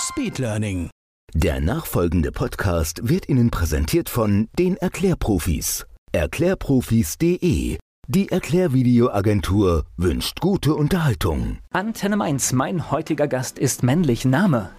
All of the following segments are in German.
Speedlearning. Der nachfolgende Podcast wird Ihnen präsentiert von den Erklärprofis. Erklärprofis.de. Die Erklärvideoagentur wünscht gute Unterhaltung. Antenne Mainz, mein heutiger Gast ist männlich. Name,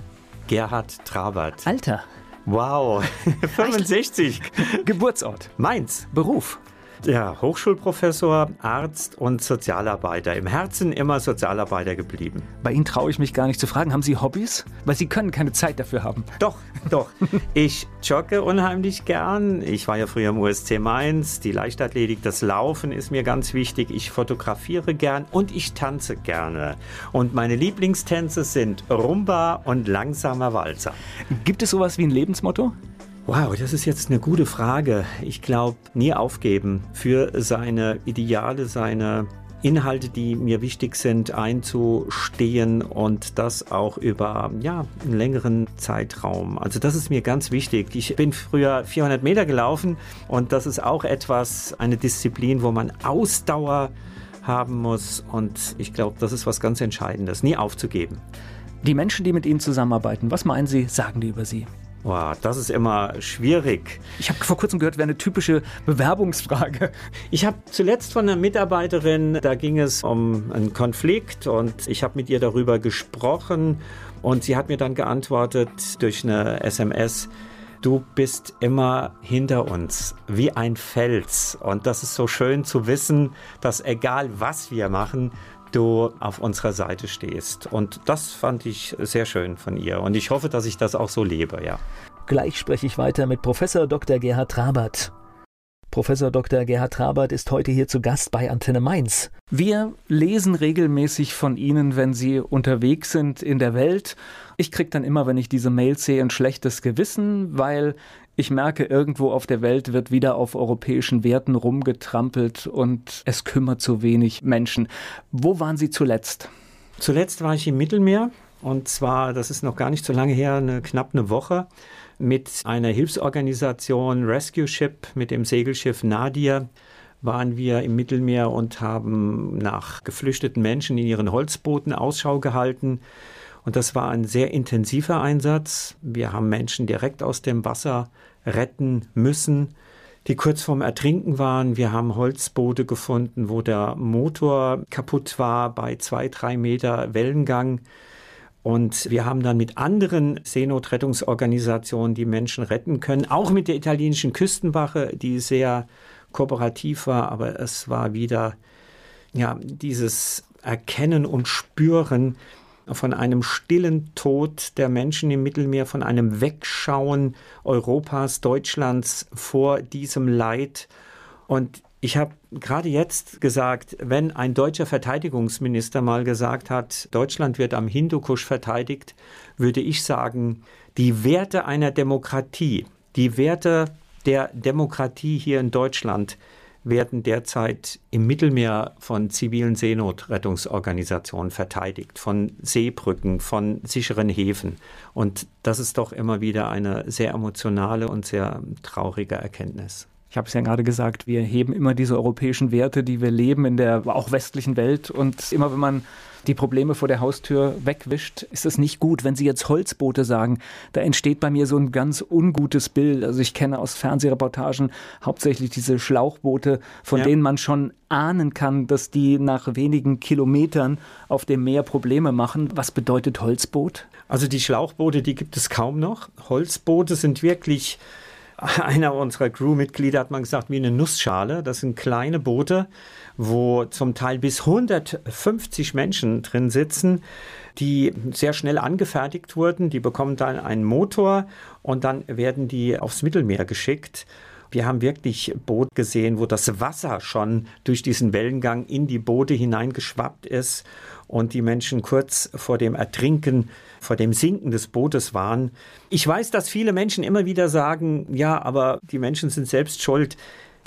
Gerhard Trabert. Alter, Wow, 65. Geburtsort, Mainz. Beruf, Ja, Hochschulprofessor, Arzt und Sozialarbeiter. Im Herzen immer Sozialarbeiter geblieben. Bei Ihnen traue ich mich gar nicht zu fragen. Haben Sie Hobbys? Weil Sie können keine Zeit dafür haben. Doch, doch. Ich jogge unheimlich gern. Ich war ja früher im USC Mainz. Die Leichtathletik, das Laufen ist mir ganz wichtig. Ich fotografiere gern und ich tanze gerne. Und meine Lieblingstänze sind Rumba und langsamer Walzer. Gibt es sowas wie ein Lebensmotto? Wow, das ist jetzt eine gute Frage. Ich glaube, nie aufgeben, für seine Ideale, seine Inhalte, die mir wichtig sind, einzustehen und das auch über ja, einen längeren Zeitraum. Also das ist mir ganz wichtig. Ich bin früher 400 Meter gelaufen und das ist auch etwas, eine Disziplin, wo man Ausdauer haben muss und ich glaube, das ist was ganz Entscheidendes, nie aufzugeben. Die Menschen, die mit Ihnen zusammenarbeiten, was meinen Sie, sagen die über Sie? Wow, das ist immer schwierig. Ich habe vor kurzem gehört, wäre eine typische Bewerbungsfrage. Ich habe zuletzt von einer Mitarbeiterin, da ging es um einen Konflikt und ich habe mit ihr darüber gesprochen und sie hat mir dann geantwortet durch eine SMS, du bist immer hinter uns, wie ein Fels. Und das ist so schön zu wissen, dass egal was wir machen, du auf unserer Seite stehst. Und das fand ich sehr schön von ihr. Und ich hoffe, dass ich das auch so lebe, ja. Gleich spreche ich weiter mit Professor Dr. Gerhard Trabert. Professor Dr. Gerhard Trabert ist heute hier zu Gast bei Antenne Mainz. Wir lesen regelmäßig von Ihnen, wenn Sie unterwegs sind in der Welt. Ich kriege dann immer, wenn ich diese Mails sehe, ein schlechtes Gewissen, weil ich merke, irgendwo auf der Welt wird wieder auf europäischen Werten rumgetrampelt und es kümmert zu wenig Menschen. Wo waren Sie zuletzt? Zuletzt war ich im Mittelmeer und zwar, das ist noch gar nicht so lange her, eine, knapp eine Woche, mit einer Hilfsorganisation Rescue Ship, mit dem Segelschiff Nadir waren wir im Mittelmeer und haben nach geflüchteten Menschen in ihren Holzbooten Ausschau gehalten. Und das war ein sehr intensiver Einsatz. Wir haben Menschen direkt aus dem Wasser retten müssen, die kurz vorm Ertrinken waren. Wir haben Holzboote gefunden, wo der Motor kaputt war bei zwei, drei Meter Wellengang. Und wir haben dann mit anderen Seenotrettungsorganisationen die Menschen retten können, auch mit der italienischen Küstenwache, die sehr kooperativ war, aber es war wieder ja dieses Erkennen und Spüren von einem stillen Tod der Menschen im Mittelmeer, von einem Wegschauen Europas, Deutschlands vor diesem Leid. Und ich habe gerade jetzt gesagt, wenn ein deutscher Verteidigungsminister mal gesagt hat, Deutschland wird am Hindukusch verteidigt, würde ich sagen, die Werte einer Demokratie, die Werte der Demokratie hier in Deutschland werden derzeit im Mittelmeer von zivilen Seenotrettungsorganisationen verteidigt, von Seebrücken, von sicheren Häfen. Und das ist doch immer wieder eine sehr emotionale und sehr traurige Erkenntnis. Ich habe es ja gerade gesagt, wir heben immer diese europäischen Werte, die wir leben in der auch westlichen Welt. Und immer wenn man die Probleme vor der Haustür wegwischt, ist es nicht gut. Wenn Sie jetzt Holzboote sagen, da entsteht bei mir so ein ganz ungutes Bild. Also ich kenne aus Fernsehreportagen hauptsächlich diese Schlauchboote, von Ja. denen man schon ahnen kann, dass die nach wenigen Kilometern auf dem Meer Probleme machen. Was bedeutet Holzboot? Also die Schlauchboote, die gibt es kaum noch. Holzboote sind wirklich, einer unserer Crewmitglieder hat mal gesagt, wie eine Nussschale. Das sind kleine Boote, wo zum Teil bis 150 Menschen drin sitzen, die sehr schnell angefertigt wurden. Die bekommen dann einen Motor und dann werden die aufs Mittelmeer geschickt. Wir haben wirklich Boot gesehen, wo das Wasser schon durch diesen Wellengang in die Boote hineingeschwappt ist und die Menschen kurz vor dem Ertrinken, vor dem Sinken des Bootes waren. Ich weiß, dass viele Menschen immer wieder sagen, ja, aber die Menschen sind selbst schuld.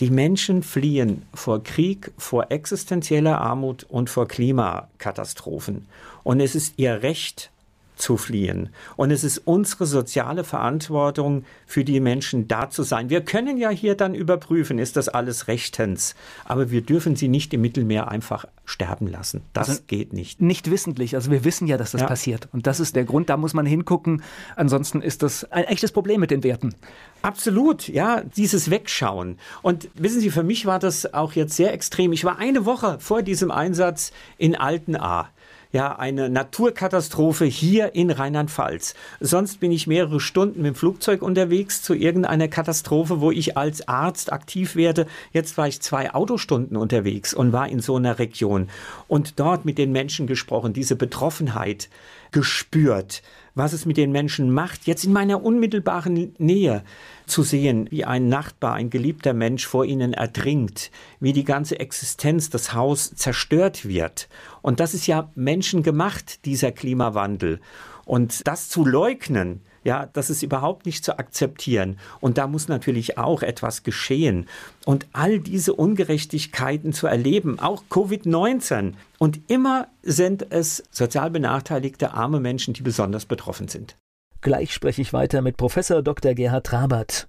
Die Menschen fliehen vor Krieg, vor existenzieller Armut und vor Klimakatastrophen. Und es ist ihr Recht, zu fliehen. Und es ist unsere soziale Verantwortung, für die Menschen da zu sein. Wir können ja hier dann überprüfen, ist das alles rechtens. Aber wir dürfen sie nicht im Mittelmeer einfach sterben lassen. Das also geht nicht. Nicht wissentlich. Also wir wissen ja, dass das ja. passiert. Und das ist der Grund, da muss man hingucken. Ansonsten ist das ein echtes Problem mit den Werten. Absolut, ja, dieses Wegschauen. Und wissen Sie, für mich war das auch jetzt sehr extrem. Ich war eine Woche vor diesem Einsatz in Altenahr ja eine Naturkatastrophe hier in Rheinland-Pfalz. Sonst bin ich mehrere Stunden mit dem Flugzeug unterwegs zu irgendeiner Katastrophe, wo ich als Arzt aktiv werde. Jetzt war ich zwei Autostunden unterwegs und war in so einer Region und dort mit den Menschen gesprochen, diese Betroffenheit gespürt, was es mit den Menschen macht, jetzt in meiner unmittelbaren Nähe zu sehen, wie ein Nachbar, ein geliebter Mensch vor ihnen ertrinkt, wie die ganze Existenz, das Haus zerstört wird. Und das ist ja menschengemacht, dieser Klimawandel. Und das zu leugnen, ja, das ist überhaupt nicht zu akzeptieren. Und da muss natürlich auch etwas geschehen. Und all diese Ungerechtigkeiten zu erleben, auch Covid-19. Und immer sind es sozial benachteiligte arme Menschen, die besonders betroffen sind. Gleich spreche ich weiter mit Professor Dr. Gerhard Trabert.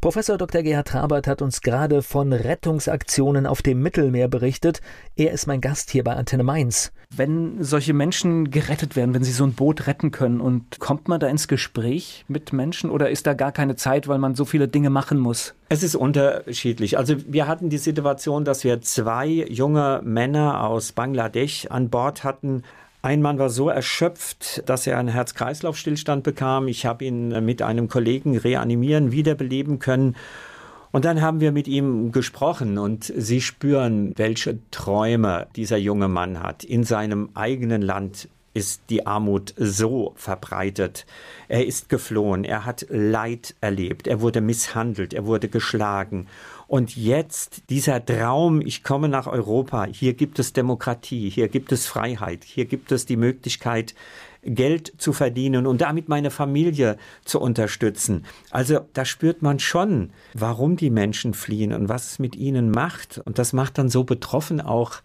Professor Dr. Gerhard Trabert hat uns gerade von Rettungsaktionen auf dem Mittelmeer berichtet. Er ist mein Gast hier bei Antenne Mainz. Wenn solche Menschen gerettet werden, wenn sie so ein Boot retten können, und kommt man da ins Gespräch mit Menschen oder ist da gar keine Zeit, weil man so viele Dinge machen muss? Es ist unterschiedlich. Also wir hatten die Situation, dass wir zwei junge Männer aus Bangladesch an Bord hatten. Ein Mann war so erschöpft, dass er einen Herz-Kreislauf-Stillstand bekam. Ich habe ihn mit einem Kollegen reanimieren, wiederbeleben können. Und dann haben wir mit ihm gesprochen und Sie spüren, welche Träume dieser junge Mann hat. In seinem eigenen Land ist die Armut so verbreitet. Er ist geflohen, er hat Leid erlebt, er wurde misshandelt, er wurde geschlagen. Und jetzt dieser Traum, ich komme nach Europa, hier gibt es Demokratie, hier gibt es Freiheit, hier gibt es die Möglichkeit, Geld zu verdienen und damit meine Familie zu unterstützen. Also da spürt man schon, warum die Menschen fliehen und was es mit ihnen macht. Und das macht dann so betroffen auch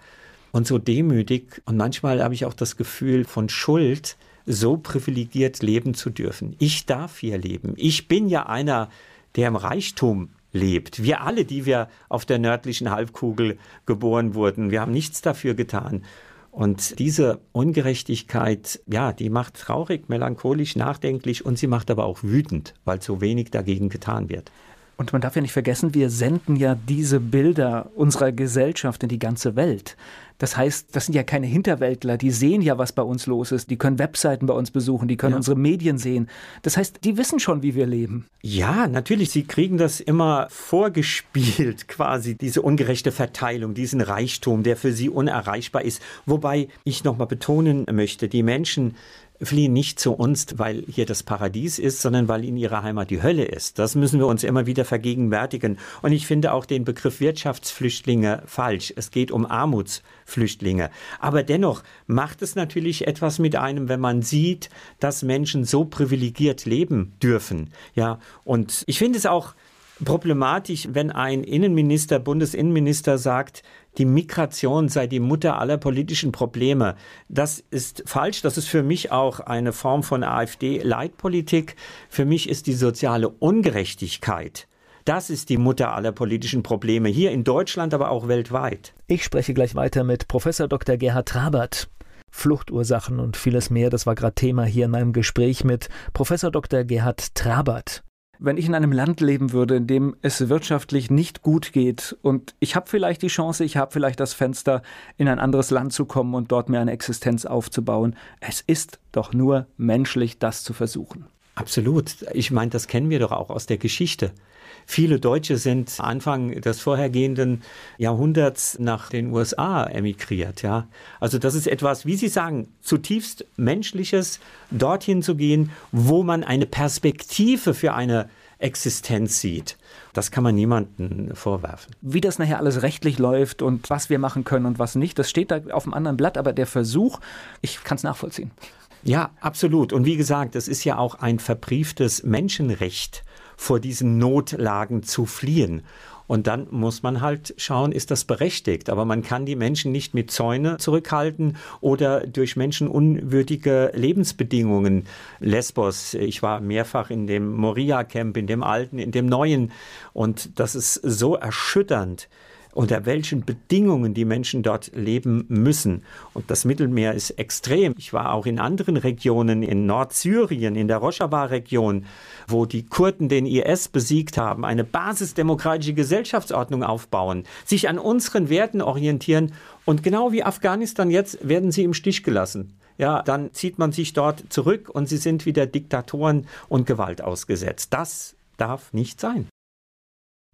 und so demütig. Und manchmal habe ich auch das Gefühl von Schuld, so privilegiert leben zu dürfen. Ich darf hier leben. Ich bin ja einer, der im Reichtum lebt. Wir alle, die wir auf der nördlichen Halbkugel geboren wurden, wir haben nichts dafür getan. Und diese Ungerechtigkeit, ja, die macht traurig, melancholisch, nachdenklich und sie macht aber auch wütend, weil so wenig dagegen getan wird. Und man darf ja nicht vergessen, wir senden ja diese Bilder unserer Gesellschaft in die ganze Welt. Das heißt, das sind ja keine Hinterwäldler, die sehen ja, was bei uns los ist, die können Webseiten bei uns besuchen, die können ja. unsere Medien sehen. Das heißt, die wissen schon, wie wir leben. Ja, natürlich, sie kriegen das immer vorgespielt, quasi diese ungerechte Verteilung, diesen Reichtum, der für sie unerreichbar ist. Wobei ich nochmal betonen möchte, die Menschen fliehen nicht zu uns, weil hier das Paradies ist, sondern weil in ihrer Heimat die Hölle ist. Das müssen wir uns immer wieder vergegenwärtigen. Und ich finde auch den Begriff Wirtschaftsflüchtlinge falsch. Es geht um Armutsflüchtlinge. Aber dennoch macht es natürlich etwas mit einem, wenn man sieht, dass Menschen so privilegiert leben dürfen. Ja, und ich finde es auch problematisch, wenn ein Innenminister, Bundesinnenminister sagt, die Migration sei die Mutter aller politischen Probleme. Das ist falsch. Das ist für mich auch eine Form von AfD-Leitpolitik. Für mich ist die soziale Ungerechtigkeit das ist die Mutter aller politischen Probleme, hier in Deutschland, aber auch weltweit. Ich spreche gleich weiter mit Professor Dr. Gerhard Trabert. Fluchtursachen und vieles mehr, das war gerade Thema hier in meinem Gespräch mit Professor Dr. Gerhard Trabert wenn ich in einem Land leben würde, in dem es wirtschaftlich nicht gut geht und ich habe vielleicht die Chance, ich habe vielleicht das Fenster, in ein anderes Land zu kommen und dort mir eine Existenz aufzubauen, es ist doch nur menschlich, das zu versuchen. Absolut. Ich meine, das kennen wir doch auch aus der Geschichte. Viele Deutsche sind Anfang des vorhergehenden Jahrhunderts nach den USA emigriert, ja. Also das ist etwas, wie Sie sagen, zutiefst menschliches, dorthin zu gehen, wo man eine Perspektive für eine Existenz sieht. Das kann man niemandem vorwerfen. Wie das nachher alles rechtlich läuft und was wir machen können und was nicht, das steht da auf dem anderen Blatt, aber der Versuch, ich kann es nachvollziehen. Ja, absolut. Und wie gesagt, es ist ja auch ein verbrieftes Menschenrecht, vor diesen Notlagen zu fliehen. Und dann muss man halt schauen, ist das berechtigt. Aber man kann die Menschen nicht mit Zäune zurückhalten oder durch menschenunwürdige Lebensbedingungen. Lesbos, ich war mehrfach in dem Moria-Camp, in dem alten, in dem neuen. Und das ist so erschütternd unter welchen Bedingungen die Menschen dort leben müssen. Und das Mittelmeer ist extrem. Ich war auch in anderen Regionen, in Nordsyrien, in der Rojava-Region, wo die Kurden den IS besiegt haben, eine basisdemokratische Gesellschaftsordnung aufbauen, sich an unseren Werten orientieren. Und genau wie Afghanistan jetzt werden sie im Stich gelassen ja, dann zieht man sich dort zurück und sie sind wieder Diktatoren und Gewalt ausgesetzt. Das darf nicht sein.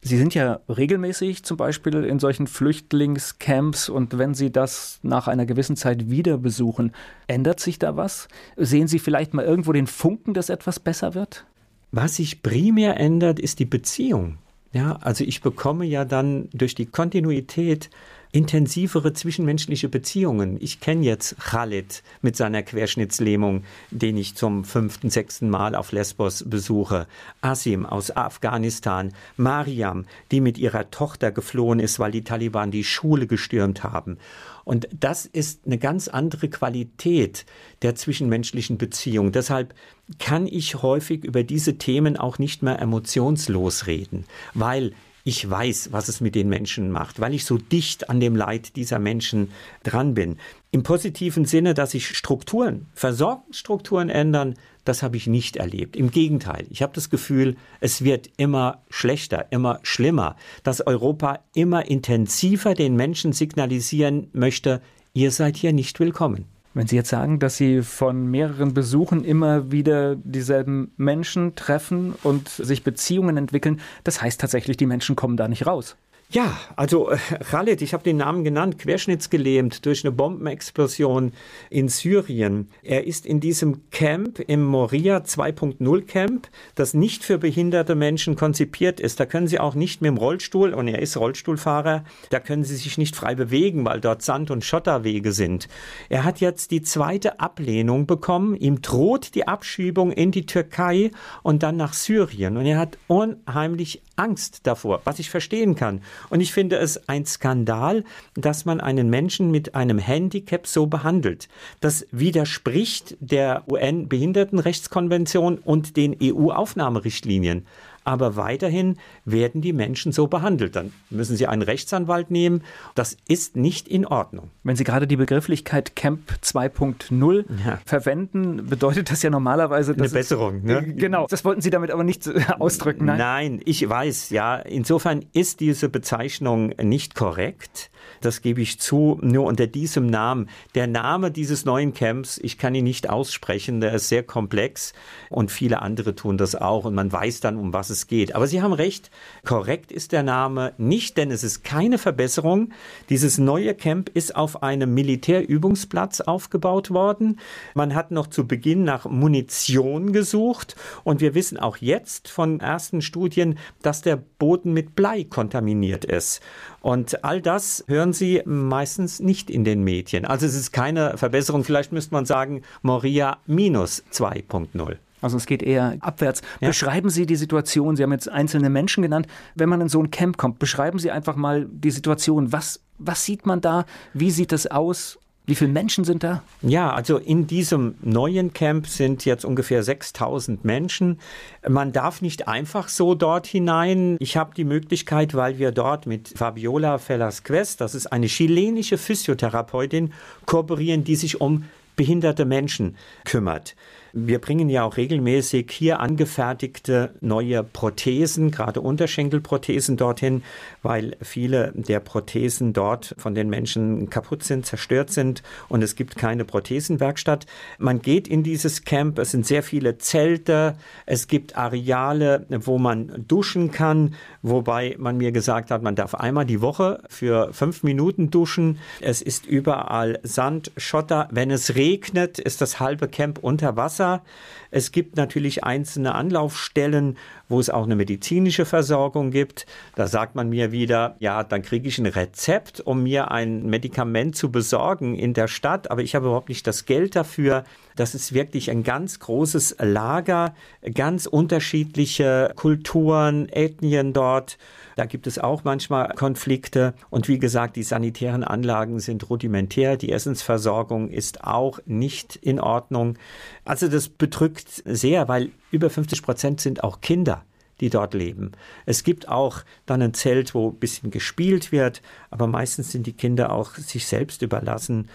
Sie sind ja regelmäßig zum Beispiel in solchen Flüchtlingscamps und wenn Sie das nach einer gewissen Zeit wieder besuchen, ändert sich da was? Sehen Sie vielleicht mal irgendwo den Funken, dass etwas besser wird? Was sich primär ändert, ist die Beziehung. Ja, also ich bekomme ja dann durch die Kontinuität intensivere zwischenmenschliche Beziehungen. Ich kenne jetzt Khalid mit seiner Querschnittslähmung, den ich zum fünften, sechsten Mal auf Lesbos besuche. Asim aus Afghanistan. Mariam, die mit ihrer Tochter geflohen ist, weil die Taliban die Schule gestürmt haben. Und das ist eine ganz andere Qualität der zwischenmenschlichen Beziehung. Deshalb kann ich häufig über diese Themen auch nicht mehr emotionslos reden, weil ich weiß, was es mit den Menschen macht, weil ich so dicht an dem Leid dieser Menschen dran bin. Im positiven Sinne, dass sich Strukturen, Versorgungsstrukturen ändern, das habe ich nicht erlebt. Im Gegenteil, ich habe das Gefühl, es wird immer schlechter, immer schlimmer, dass Europa immer intensiver den Menschen signalisieren möchte, ihr seid hier nicht willkommen. Wenn Sie jetzt sagen, dass Sie von mehreren Besuchen immer wieder dieselben Menschen treffen und sich Beziehungen entwickeln, das heißt tatsächlich, die Menschen kommen da nicht raus. Ja, also äh, Khalid, ich habe den Namen genannt, querschnittsgelähmt durch eine Bombenexplosion in Syrien. Er ist in diesem Camp im Moria 2.0 Camp, das nicht für behinderte Menschen konzipiert ist. Da können sie auch nicht mit dem Rollstuhl, und er ist Rollstuhlfahrer, da können sie sich nicht frei bewegen, weil dort Sand- und Schotterwege sind. Er hat jetzt die zweite Ablehnung bekommen. Ihm droht die Abschiebung in die Türkei und dann nach Syrien. Und er hat unheimlich Angst davor, was ich verstehen kann. Und ich finde es ein Skandal, dass man einen Menschen mit einem Handicap so behandelt. Das widerspricht der UN-Behindertenrechtskonvention und den EU-Aufnahmerichtlinien aber weiterhin werden die Menschen so behandelt. Dann müssen sie einen Rechtsanwalt nehmen. Das ist nicht in Ordnung. Wenn Sie gerade die Begrifflichkeit Camp 2.0 ja. verwenden, bedeutet das ja normalerweise eine Besserung. Ne? Äh, genau. Das wollten Sie damit aber nicht äh, ausdrücken. Nein? nein, ich weiß. Ja, insofern ist diese Bezeichnung nicht korrekt. Das gebe ich zu, nur unter diesem Namen. Der Name dieses neuen Camps, ich kann ihn nicht aussprechen, der ist sehr komplex und viele andere tun das auch und man weiß dann, um was es geht. Aber Sie haben recht, korrekt ist der Name nicht, denn es ist keine Verbesserung. Dieses neue Camp ist auf einem Militärübungsplatz aufgebaut worden. Man hat noch zu Beginn nach Munition gesucht und wir wissen auch jetzt von ersten Studien, dass der Boden mit Blei kontaminiert ist. Und all das hören Sie meistens nicht in den Medien. Also es ist keine Verbesserung. Vielleicht müsste man sagen Moria minus 2.0. Also es geht eher abwärts. Ja. Beschreiben Sie die Situation, Sie haben jetzt einzelne Menschen genannt, wenn man in so ein Camp kommt, beschreiben Sie einfach mal die Situation. Was, was sieht man da? Wie sieht das aus? Wie viele Menschen sind da? Ja, also in diesem neuen Camp sind jetzt ungefähr 6000 Menschen. Man darf nicht einfach so dort hinein. Ich habe die Möglichkeit, weil wir dort mit Fabiola Velasquez, das ist eine chilenische Physiotherapeutin, kooperieren, die sich um behinderte Menschen kümmert. Wir bringen ja auch regelmäßig hier angefertigte neue Prothesen, gerade Unterschenkelprothesen dorthin, weil viele der Prothesen dort von den Menschen kaputt sind, zerstört sind und es gibt keine Prothesenwerkstatt. Man geht in dieses Camp, es sind sehr viele Zelte, es gibt Areale, wo man duschen kann, wobei man mir gesagt hat, man darf einmal die Woche für fünf Minuten duschen. Es ist überall Sand, Schotter. Wenn es regnet, ist das halbe Camp unter Wasser. Es gibt natürlich einzelne Anlaufstellen, wo es auch eine medizinische Versorgung gibt. Da sagt man mir wieder, ja, dann kriege ich ein Rezept, um mir ein Medikament zu besorgen in der Stadt, aber ich habe überhaupt nicht das Geld dafür. Das ist wirklich ein ganz großes Lager, ganz unterschiedliche Kulturen, Ethnien dort. Da gibt es auch manchmal Konflikte. Und wie gesagt, die sanitären Anlagen sind rudimentär. Die Essensversorgung ist auch nicht in Ordnung. Also das bedrückt sehr, weil über 50 Prozent sind auch Kinder die dort leben. Es gibt auch dann ein Zelt, wo ein bisschen gespielt wird, aber meistens sind die Kinder auch sich selbst überlassen.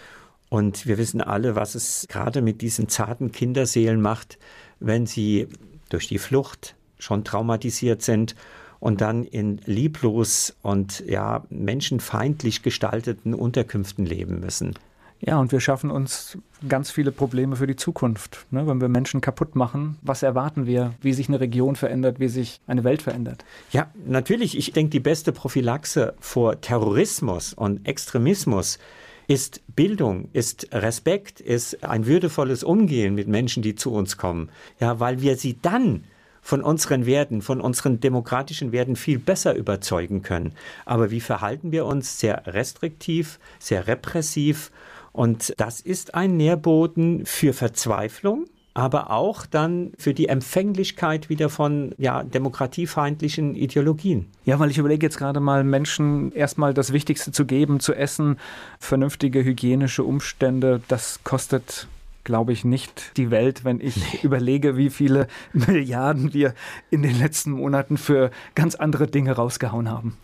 Und wir wissen alle, was es gerade mit diesen zarten Kinderseelen macht, wenn sie durch die Flucht schon traumatisiert sind und dann in lieblos und ja menschenfeindlich gestalteten Unterkünften leben müssen. Ja, und wir schaffen uns ganz viele Probleme für die Zukunft. Ne? Wenn wir Menschen kaputt machen, was erwarten wir, wie sich eine Region verändert, wie sich eine Welt verändert? Ja, natürlich. Ich denke, die beste Prophylaxe vor Terrorismus und Extremismus ist Bildung, ist Respekt, ist ein würdevolles Umgehen mit Menschen, die zu uns kommen. Ja, weil wir sie dann von unseren Werten, von unseren demokratischen Werten viel besser überzeugen können. Aber wie verhalten wir uns? Sehr restriktiv, sehr repressiv. Und das ist ein Nährboden für Verzweiflung, aber auch dann für die Empfänglichkeit wieder von ja, demokratiefeindlichen Ideologien. Ja, weil ich überlege jetzt gerade mal, Menschen erstmal das Wichtigste zu geben, zu essen, vernünftige hygienische Umstände, das kostet glaube ich, nicht die Welt, wenn ich nee. überlege, wie viele Milliarden wir in den letzten Monaten für ganz andere Dinge rausgehauen haben.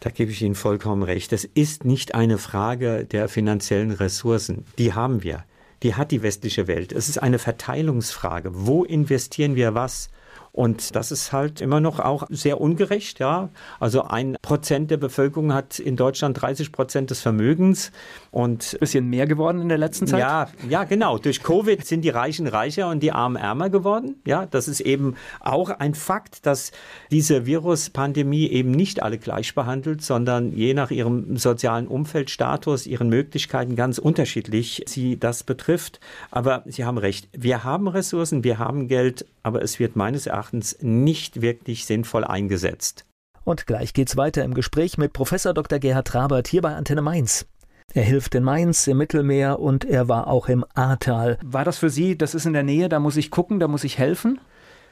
Da gebe ich Ihnen vollkommen recht. Das ist nicht eine Frage der finanziellen Ressourcen. Die haben wir. Die hat die westliche Welt. Es ist eine Verteilungsfrage. Wo investieren wir was? Und das ist halt immer noch auch sehr ungerecht, ja. Also ein Prozent der Bevölkerung hat in Deutschland 30 Prozent des Vermögens und bisschen mehr geworden in der letzten Zeit. Ja, ja, genau. Durch Covid sind die Reichen reicher und die Armen ärmer geworden. Ja, das ist eben auch ein Fakt, dass diese Viruspandemie eben nicht alle gleich behandelt, sondern je nach ihrem sozialen Umfeldstatus, ihren Möglichkeiten ganz unterschiedlich sie das betrifft. Aber Sie haben recht. Wir haben Ressourcen, wir haben Geld, aber es wird meines Erachtens nicht wirklich sinnvoll eingesetzt. Und gleich geht's weiter im Gespräch mit Professor Dr. Gerhard Trabert hier bei Antenne Mainz. Er hilft in Mainz im Mittelmeer und er war auch im Ahrtal. War das für Sie, das ist in der Nähe, da muss ich gucken, da muss ich helfen?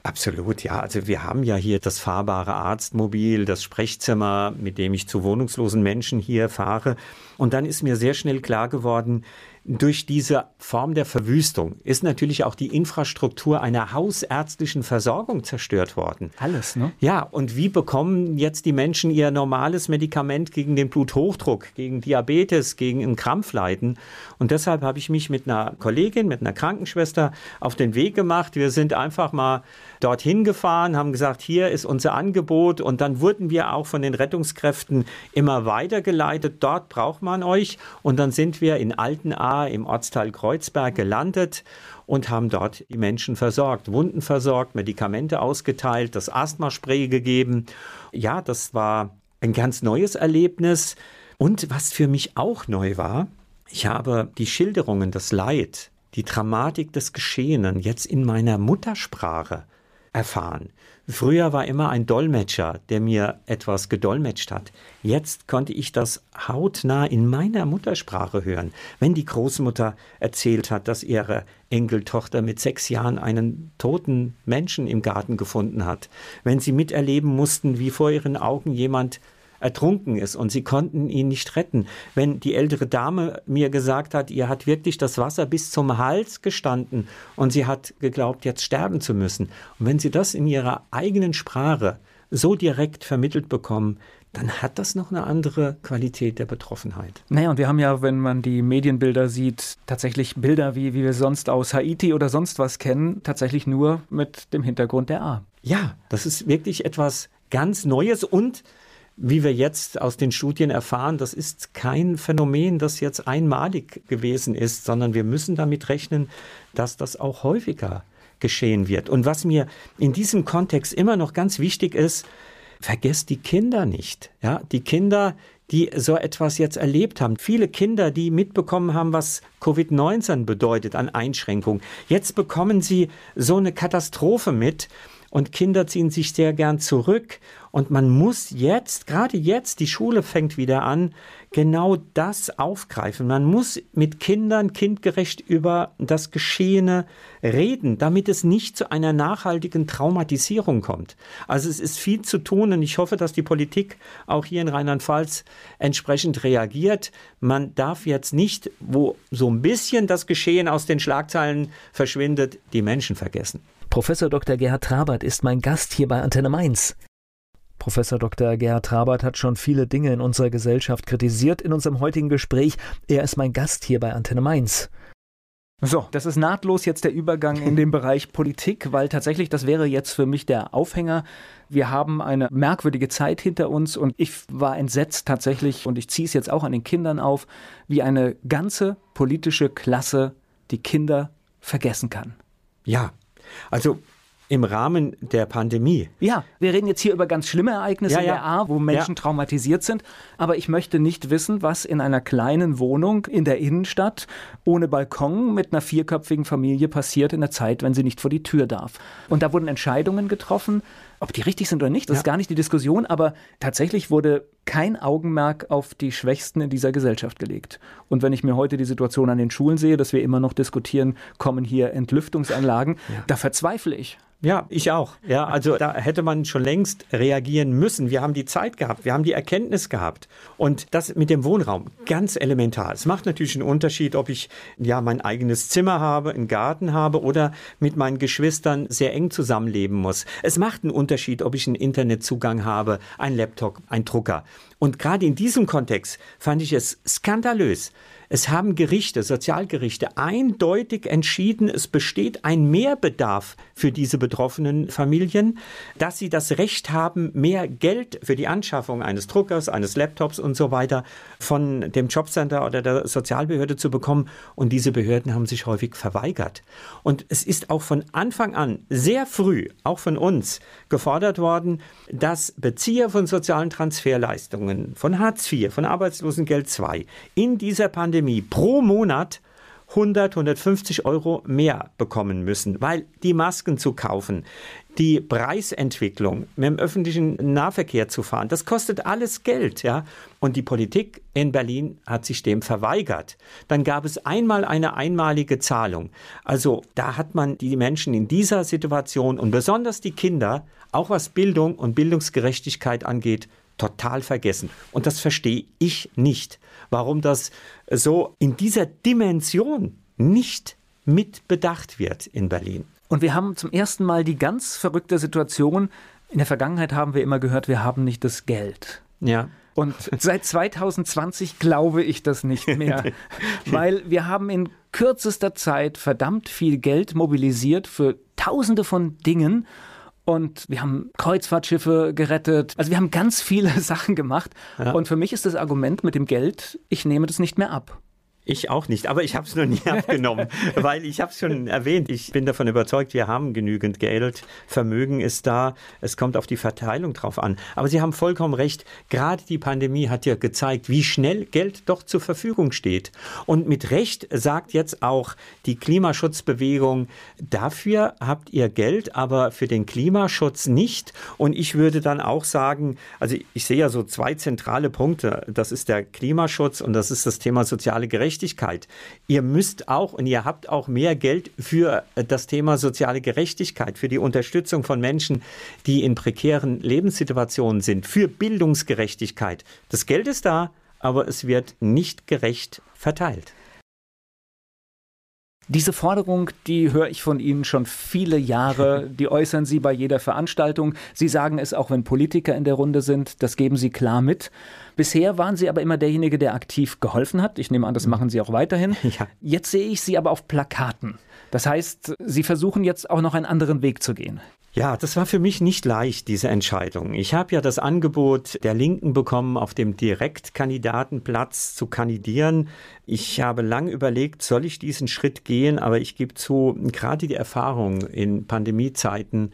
Absolut, ja. Also wir haben ja hier das fahrbare Arztmobil, das Sprechzimmer, mit dem ich zu wohnungslosen Menschen hier fahre. Und dann ist mir sehr schnell klar geworden, durch diese Form der Verwüstung ist natürlich auch die Infrastruktur einer hausärztlichen Versorgung zerstört worden. Alles, ne? Ja, und wie bekommen jetzt die Menschen ihr normales Medikament gegen den Bluthochdruck, gegen Diabetes, gegen ein Krampfleiden? Und deshalb habe ich mich mit einer Kollegin, mit einer Krankenschwester auf den Weg gemacht. Wir sind einfach mal dorthin gefahren, haben gesagt, hier ist unser Angebot. Und dann wurden wir auch von den Rettungskräften immer weitergeleitet. Dort braucht man euch. Und dann sind wir in Altenaar im Ortsteil Kreuzberg gelandet und haben dort die Menschen versorgt, Wunden versorgt, Medikamente ausgeteilt, das Asthmaspray gegeben. Ja, das war ein ganz neues Erlebnis. Und was für mich auch neu war, ich habe die Schilderungen, das Leid, die Dramatik des Geschehenen jetzt in meiner Muttersprache erfahren. Früher war immer ein Dolmetscher, der mir etwas gedolmetscht hat. Jetzt konnte ich das hautnah in meiner Muttersprache hören. Wenn die Großmutter erzählt hat, dass ihre Enkeltochter mit sechs Jahren einen toten Menschen im Garten gefunden hat. Wenn sie miterleben mussten, wie vor ihren Augen jemand ertrunken ist und sie konnten ihn nicht retten. Wenn die ältere Dame mir gesagt hat, ihr hat wirklich das Wasser bis zum Hals gestanden und sie hat geglaubt, jetzt sterben zu müssen. Und wenn sie das in ihrer eigenen Sprache so direkt vermittelt bekommen, dann hat das noch eine andere Qualität der Betroffenheit. Naja, und wir haben ja, wenn man die Medienbilder sieht, tatsächlich Bilder, wie, wie wir sonst aus Haiti oder sonst was kennen, tatsächlich nur mit dem Hintergrund der A. Ja, das ist wirklich etwas ganz Neues und wie wir jetzt aus den Studien erfahren, das ist kein Phänomen, das jetzt einmalig gewesen ist, sondern wir müssen damit rechnen, dass das auch häufiger geschehen wird. Und was mir in diesem Kontext immer noch ganz wichtig ist, vergesst die Kinder nicht. Ja, die Kinder, die so etwas jetzt erlebt haben. Viele Kinder, die mitbekommen haben, was Covid-19 bedeutet an Einschränkungen. Jetzt bekommen sie so eine Katastrophe mit und Kinder ziehen sich sehr gern zurück. Und man muss jetzt, gerade jetzt, die Schule fängt wieder an, genau das aufgreifen. Man muss mit Kindern kindgerecht über das Geschehene reden, damit es nicht zu einer nachhaltigen Traumatisierung kommt. Also es ist viel zu tun und ich hoffe, dass die Politik auch hier in Rheinland-Pfalz entsprechend reagiert. Man darf jetzt nicht, wo so ein bisschen das Geschehen aus den Schlagzeilen verschwindet, die Menschen vergessen. Professor Dr. Gerhard Trabert ist mein Gast hier bei Antenne Mainz. Professor Dr. Gerhard Trabert hat schon viele Dinge in unserer Gesellschaft kritisiert in unserem heutigen Gespräch. Er ist mein Gast hier bei Antenne Mainz. So, das ist nahtlos jetzt der Übergang in den Bereich Politik, weil tatsächlich das wäre jetzt für mich der Aufhänger. Wir haben eine merkwürdige Zeit hinter uns und ich war entsetzt tatsächlich und ich ziehe es jetzt auch an den Kindern auf, wie eine ganze politische Klasse die Kinder vergessen kann. Ja, also im Rahmen der Pandemie. Ja, wir reden jetzt hier über ganz schlimme Ereignisse ja, ja. in der A, wo Menschen ja. traumatisiert sind. Aber ich möchte nicht wissen, was in einer kleinen Wohnung in der Innenstadt ohne Balkon mit einer vierköpfigen Familie passiert in der Zeit, wenn sie nicht vor die Tür darf. Und da wurden Entscheidungen getroffen, ob die richtig sind oder nicht, das ist gar nicht die Diskussion, aber tatsächlich wurde kein Augenmerk auf die Schwächsten in dieser Gesellschaft gelegt. Und wenn ich mir heute die Situation an den Schulen sehe, dass wir immer noch diskutieren, kommen hier Entlüftungsanlagen, da verzweifle ich. Ja, ich auch. Ja, also da hätte man schon längst reagieren müssen. Wir haben die Zeit gehabt, wir haben die Erkenntnis gehabt. Und das mit dem Wohnraum, ganz elementar. Es macht natürlich einen Unterschied, ob ich ja mein eigenes Zimmer habe, einen Garten habe oder mit meinen Geschwistern sehr eng zusammenleben muss. Es macht einen Unterschied, ob ich einen Internetzugang habe, einen Laptop, einen Drucker. Und gerade in diesem Kontext fand ich es skandalös, es haben Gerichte, Sozialgerichte eindeutig entschieden, es besteht ein Mehrbedarf für diese betroffenen Familien, dass sie das Recht haben, mehr Geld für die Anschaffung eines Druckers, eines Laptops und so weiter von dem Jobcenter oder der Sozialbehörde zu bekommen. Und diese Behörden haben sich häufig verweigert. Und es ist auch von Anfang an sehr früh, auch von uns, gefordert worden, dass Bezieher von sozialen Transferleistungen, von Hartz IV, von Arbeitslosengeld II in dieser Pandemie Pandemie pro Monat 100, 150 Euro mehr bekommen müssen, weil die Masken zu kaufen, die Preisentwicklung, mit dem öffentlichen Nahverkehr zu fahren, das kostet alles Geld, ja. Und die Politik in Berlin hat sich dem verweigert. Dann gab es einmal eine einmalige Zahlung. Also da hat man die Menschen in dieser Situation und besonders die Kinder, auch was Bildung und Bildungsgerechtigkeit angeht, total vergessen. Und das verstehe ich nicht warum das so in dieser Dimension nicht mit bedacht wird in Berlin. Und wir haben zum ersten Mal die ganz verrückte Situation. In der Vergangenheit haben wir immer gehört, wir haben nicht das Geld. Ja. Und seit 2020 glaube ich das nicht mehr, weil wir haben in kürzester Zeit verdammt viel Geld mobilisiert für Tausende von Dingen und wir haben Kreuzfahrtschiffe gerettet. Also wir haben ganz viele Sachen gemacht. Ja. Und für mich ist das Argument mit dem Geld, ich nehme das nicht mehr ab. Ich auch nicht, aber ich habe es noch nie abgenommen, weil ich habe es schon erwähnt. Ich bin davon überzeugt, wir haben genügend Geld, Vermögen ist da, es kommt auf die Verteilung drauf an. Aber Sie haben vollkommen recht, gerade die Pandemie hat ja gezeigt, wie schnell Geld doch zur Verfügung steht. Und mit Recht sagt jetzt auch die Klimaschutzbewegung, dafür habt ihr Geld, aber für den Klimaschutz nicht. Und ich würde dann auch sagen, also ich sehe ja so zwei zentrale Punkte. Das ist der Klimaschutz und das ist das Thema soziale Gerechtigkeit. Gerechtigkeit. Ihr müsst auch und ihr habt auch mehr Geld für äh, das Thema soziale Gerechtigkeit, für die Unterstützung von Menschen, die in prekären Lebenssituationen sind, für Bildungsgerechtigkeit. Das Geld ist da, aber es wird nicht gerecht verteilt. Diese Forderung, die höre ich von Ihnen schon viele Jahre. Die äußern Sie bei jeder Veranstaltung. Sie sagen es auch, wenn Politiker in der Runde sind. Das geben Sie klar mit. Bisher waren Sie aber immer derjenige, der aktiv geholfen hat. Ich nehme an, das mhm. machen Sie auch weiterhin. Ja. Jetzt sehe ich Sie aber auf Plakaten. Das heißt, Sie versuchen jetzt auch noch einen anderen Weg zu gehen. Ja, das war für mich nicht leicht, diese Entscheidung. Ich habe ja das Angebot der Linken bekommen, auf dem Direktkandidatenplatz zu kandidieren. Ich habe lang überlegt, soll ich diesen Schritt gehen, aber ich gebe zu, gerade die Erfahrung in Pandemiezeiten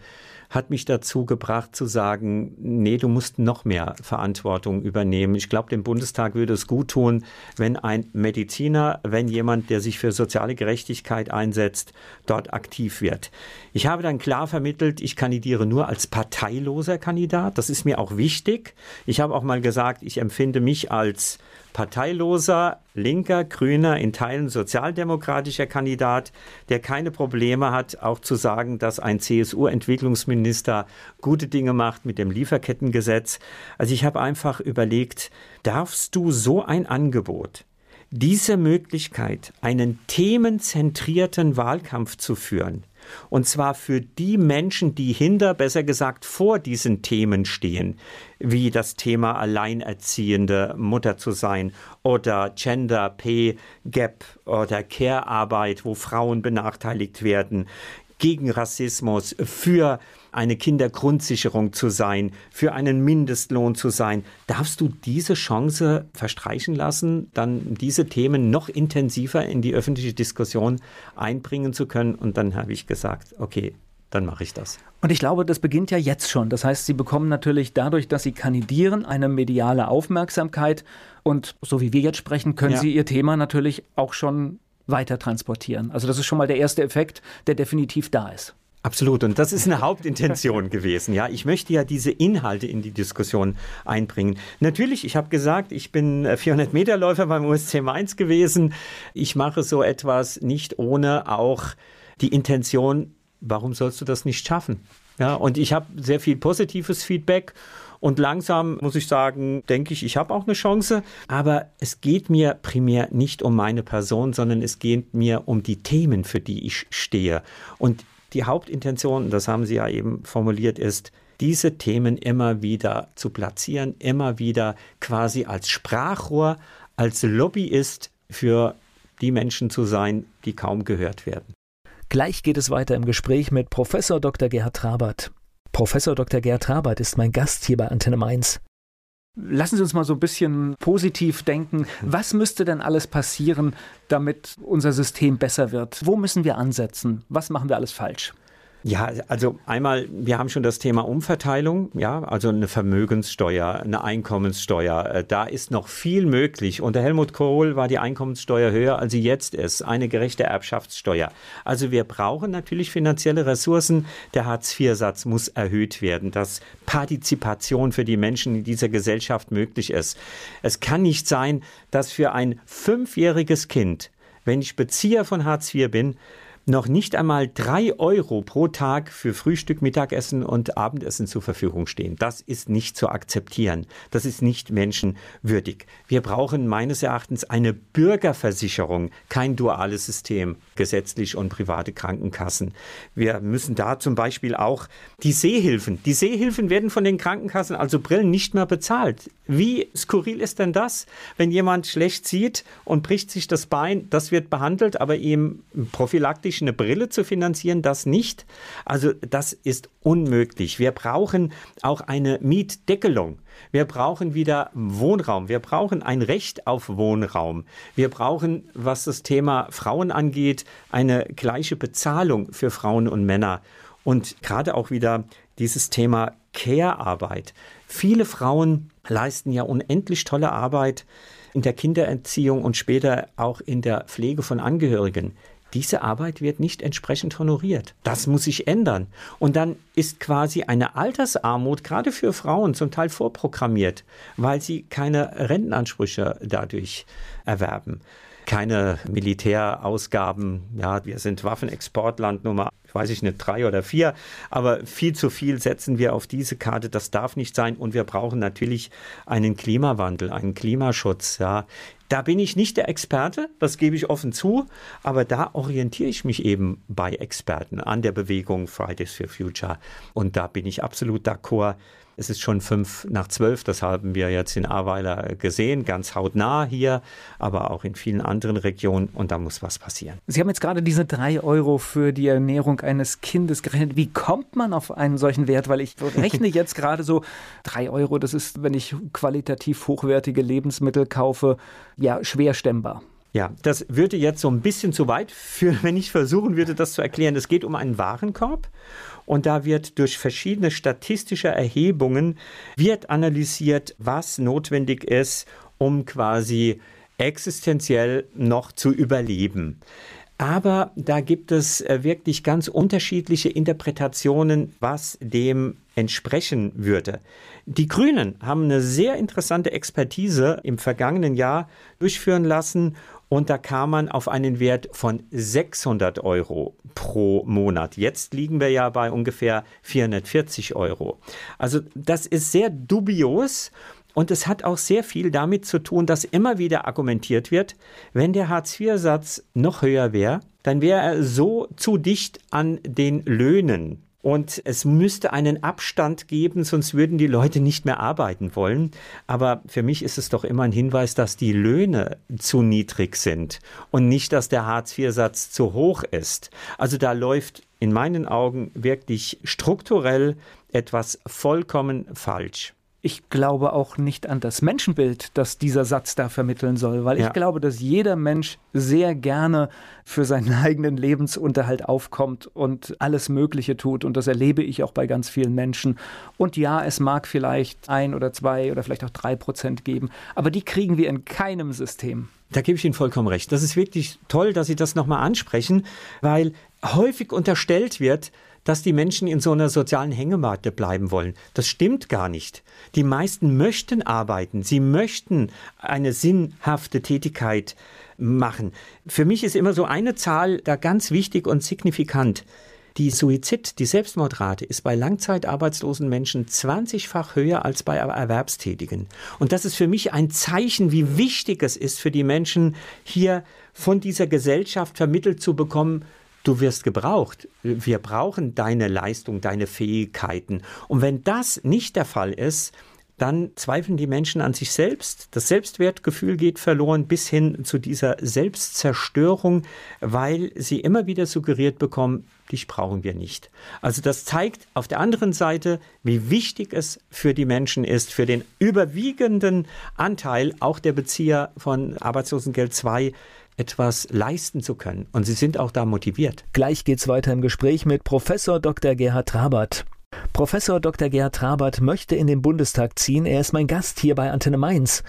hat mich dazu gebracht zu sagen, nee, du musst noch mehr Verantwortung übernehmen. Ich glaube, dem Bundestag würde es gut tun, wenn ein Mediziner, wenn jemand, der sich für soziale Gerechtigkeit einsetzt, dort aktiv wird. Ich habe dann klar vermittelt, ich kandidiere nur als parteiloser Kandidat. Das ist mir auch wichtig. Ich habe auch mal gesagt, ich empfinde mich als parteiloser, linker, grüner, in Teilen sozialdemokratischer Kandidat, der keine Probleme hat, auch zu sagen, dass ein CSU-Entwicklungsminister gute Dinge macht mit dem Lieferkettengesetz. Also ich habe einfach überlegt, darfst du so ein Angebot, diese Möglichkeit, einen themenzentrierten Wahlkampf zu führen, und zwar für die Menschen, die hinter, besser gesagt vor diesen Themen stehen, wie das Thema alleinerziehende Mutter zu sein oder Gender Pay Gap oder Care-Arbeit, wo Frauen benachteiligt werden, gegen Rassismus, für eine Kindergrundsicherung zu sein, für einen Mindestlohn zu sein. Darfst du diese Chance verstreichen lassen, dann diese Themen noch intensiver in die öffentliche Diskussion einbringen zu können? Und dann habe ich gesagt, okay, dann mache ich das. Und ich glaube, das beginnt ja jetzt schon. Das heißt, Sie bekommen natürlich dadurch, dass Sie kandidieren, eine mediale Aufmerksamkeit. Und so wie wir jetzt sprechen, können ja. Sie Ihr Thema natürlich auch schon weiter transportieren. Also das ist schon mal der erste Effekt, der definitiv da ist. Absolut. Und das ist eine Hauptintention gewesen. Ja, ich möchte ja diese Inhalte in die Diskussion einbringen. Natürlich, ich habe gesagt, ich bin 400 Meter Läufer beim USC Mainz gewesen. Ich mache so etwas nicht ohne auch die Intention, warum sollst du das nicht schaffen? Ja, und ich habe sehr viel positives Feedback. Und langsam muss ich sagen, denke ich, ich habe auch eine Chance. Aber es geht mir primär nicht um meine Person, sondern es geht mir um die Themen, für die ich stehe. Und die Hauptintention, das haben Sie ja eben formuliert, ist, diese Themen immer wieder zu platzieren, immer wieder quasi als Sprachrohr, als Lobbyist für die Menschen zu sein, die kaum gehört werden. Gleich geht es weiter im Gespräch mit Professor Dr. Gerhard Trabert. Professor Dr. Gerhard Trabert ist mein Gast hier bei Antenne Mainz. Lassen Sie uns mal so ein bisschen positiv denken. Was müsste denn alles passieren, damit unser System besser wird? Wo müssen wir ansetzen? Was machen wir alles falsch? Ja, also einmal, wir haben schon das Thema Umverteilung, ja, also eine Vermögenssteuer, eine Einkommenssteuer. Äh, da ist noch viel möglich. Unter Helmut Kohl war die Einkommenssteuer höher, als sie jetzt ist. Eine gerechte Erbschaftssteuer. Also wir brauchen natürlich finanzielle Ressourcen. Der Hartz-IV-Satz muss erhöht werden, dass Partizipation für die Menschen in dieser Gesellschaft möglich ist. Es kann nicht sein, dass für ein fünfjähriges Kind, wenn ich Bezieher von Hartz IV bin, noch nicht einmal drei Euro pro Tag für Frühstück, Mittagessen und Abendessen zur Verfügung stehen. Das ist nicht zu akzeptieren. Das ist nicht menschenwürdig. Wir brauchen meines Erachtens eine Bürgerversicherung, kein duales System, gesetzlich und private Krankenkassen. Wir müssen da zum Beispiel auch die Sehhilfen. Die Sehhilfen werden von den Krankenkassen, also Brillen, nicht mehr bezahlt. Wie skurril ist denn das, wenn jemand schlecht sieht und bricht sich das Bein? Das wird behandelt, aber ihm prophylaktisch praktisch eine Brille zu finanzieren, das nicht. Also das ist unmöglich. Wir brauchen auch eine Mietdeckelung. Wir brauchen wieder Wohnraum. Wir brauchen ein Recht auf Wohnraum. Wir brauchen, was das Thema Frauen angeht, eine gleiche Bezahlung für Frauen und Männer. Und gerade auch wieder dieses Thema Care-Arbeit. Viele Frauen leisten ja unendlich tolle Arbeit in der Kindererziehung und später auch in der Pflege von Angehörigen diese Arbeit wird nicht entsprechend honoriert. Das muss sich ändern. Und dann ist quasi eine Altersarmut gerade für Frauen zum Teil vorprogrammiert, weil sie keine Rentenansprüche dadurch erwerben. Keine Militärausgaben. Ja, wir sind Waffenexportland Nummer, weiß ich nicht, drei oder vier. Aber viel zu viel setzen wir auf diese Karte. Das darf nicht sein. Und wir brauchen natürlich einen Klimawandel, einen Klimaschutz. Ja, da bin ich nicht der Experte, das gebe ich offen zu, aber da orientiere ich mich eben bei Experten an der Bewegung Fridays for Future. Und da bin ich absolut d'accord. Es ist schon fünf nach zwölf, das haben wir jetzt in Ahrweiler gesehen, ganz hautnah hier, aber auch in vielen anderen Regionen und da muss was passieren. Sie haben jetzt gerade diese drei Euro für die Ernährung eines Kindes gerechnet. Wie kommt man auf einen solchen Wert? Weil ich rechne jetzt gerade so, drei Euro, das ist, wenn ich qualitativ hochwertige Lebensmittel kaufe, ja, schwer stemmbar. Ja, das würde jetzt so ein bisschen zu weit führen, wenn ich versuchen würde, das zu erklären. Es geht um einen Warenkorb Und da wird durch verschiedene statistische Erhebungen wird analysiert, was notwendig ist, um quasi existenziell noch zu überleben. Aber da gibt es äh, wirklich ganz unterschiedliche Interpretationen, was dem entsprechen würde. Die Grünen haben eine sehr interessante Expertise im vergangenen Jahr durchführen lassen und da kam man auf einen Wert von 600 Euro pro Monat. Jetzt liegen wir ja bei ungefähr 440 Euro. Also das ist sehr dubios und es hat auch sehr viel damit zu tun, dass immer wieder argumentiert wird, wenn der Hartz-IV-Satz noch höher wäre, dann wäre er so zu dicht an den Löhnen. Und es müsste einen Abstand geben, sonst würden die Leute nicht mehr arbeiten wollen. Aber für mich ist es doch immer ein Hinweis, dass die Löhne zu niedrig sind und nicht, dass der Hartz-IV-Satz zu hoch ist. Also da läuft in meinen Augen wirklich strukturell etwas vollkommen falsch ich glaube auch nicht an das Menschenbild, das dieser Satz da vermitteln soll, weil ja. ich glaube, dass jeder Mensch sehr gerne für seinen eigenen Lebensunterhalt aufkommt und alles Mögliche tut. Und das erlebe ich auch bei ganz vielen Menschen. Und ja, es mag vielleicht ein oder zwei oder vielleicht auch drei Prozent geben, aber die kriegen wir in keinem System. Da gebe ich Ihnen vollkommen recht. Das ist wirklich toll, dass Sie das nochmal ansprechen, weil häufig unterstellt wird, dass die Menschen in so einer sozialen Hängematte bleiben wollen. Das stimmt gar nicht. Die meisten möchten arbeiten. Sie möchten eine sinnhafte Tätigkeit machen. Für mich ist immer so eine Zahl da ganz wichtig und signifikant. Die Suizid, die Selbstmordrate ist bei langzeitarbeitslosen Menschen 20-fach höher als bei Erwerbstätigen. Und das ist für mich ein Zeichen, wie wichtig es ist für die Menschen, hier von dieser Gesellschaft vermittelt zu bekommen, du wirst gebraucht. Wir brauchen deine Leistung, deine Fähigkeiten. Und wenn das nicht der Fall ist, dann zweifeln die Menschen an sich selbst. Das Selbstwertgefühl geht verloren bis hin zu dieser Selbstzerstörung, weil sie immer wieder suggeriert bekommen, dich brauchen wir nicht. Also das zeigt auf der anderen Seite, wie wichtig es für die Menschen ist, für den überwiegenden Anteil auch der Bezieher von Arbeitslosengeld 2, etwas leisten zu können. Und sie sind auch da motiviert. Gleich geht's weiter im Gespräch mit Professor Dr. Gerhard Trabert. Professor Dr. Gerhard Trabert möchte in den Bundestag ziehen. Er ist mein Gast hier bei Antenne Mainz.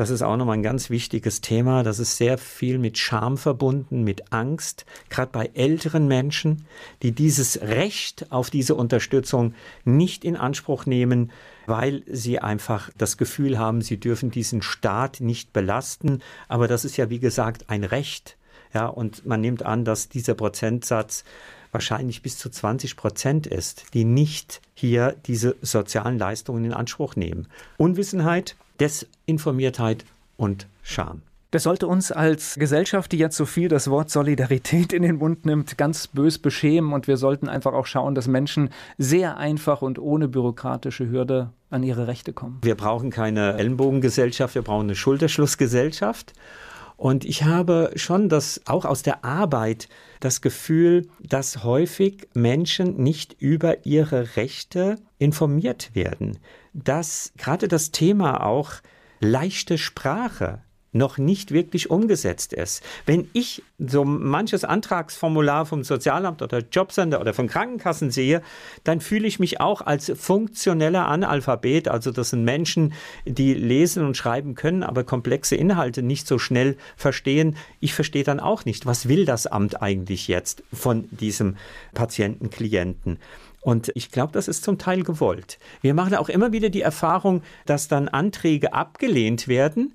Das ist auch nochmal ein ganz wichtiges Thema. Das ist sehr viel mit Scham verbunden, mit Angst, gerade bei älteren Menschen, die dieses Recht auf diese Unterstützung nicht in Anspruch nehmen, weil sie einfach das Gefühl haben, sie dürfen diesen Staat nicht belasten. Aber das ist ja, wie gesagt, ein Recht. Ja, und man nimmt an, dass dieser Prozentsatz wahrscheinlich bis zu 20 Prozent ist, die nicht hier diese sozialen Leistungen in Anspruch nehmen. Unwissenheit, Desinformiertheit und Scham. Das sollte uns als Gesellschaft, die jetzt so viel das Wort Solidarität in den Mund nimmt, ganz bös beschämen und wir sollten einfach auch schauen, dass Menschen sehr einfach und ohne bürokratische Hürde an ihre Rechte kommen. Wir brauchen keine Ellenbogengesellschaft, wir brauchen eine Schulterschlussgesellschaft. Und ich habe schon das auch aus der Arbeit das Gefühl, dass häufig Menschen nicht über ihre Rechte informiert werden. Dass gerade das Thema auch leichte Sprache noch nicht wirklich umgesetzt ist. Wenn ich so manches Antragsformular vom Sozialamt oder Jobcenter oder von Krankenkassen sehe, dann fühle ich mich auch als funktioneller Analphabet. Also das sind Menschen, die lesen und schreiben können, aber komplexe Inhalte nicht so schnell verstehen. Ich verstehe dann auch nicht, was will das Amt eigentlich jetzt von diesem Patienten, Klienten. Und ich glaube, das ist zum Teil gewollt. Wir machen auch immer wieder die Erfahrung, dass dann Anträge abgelehnt werden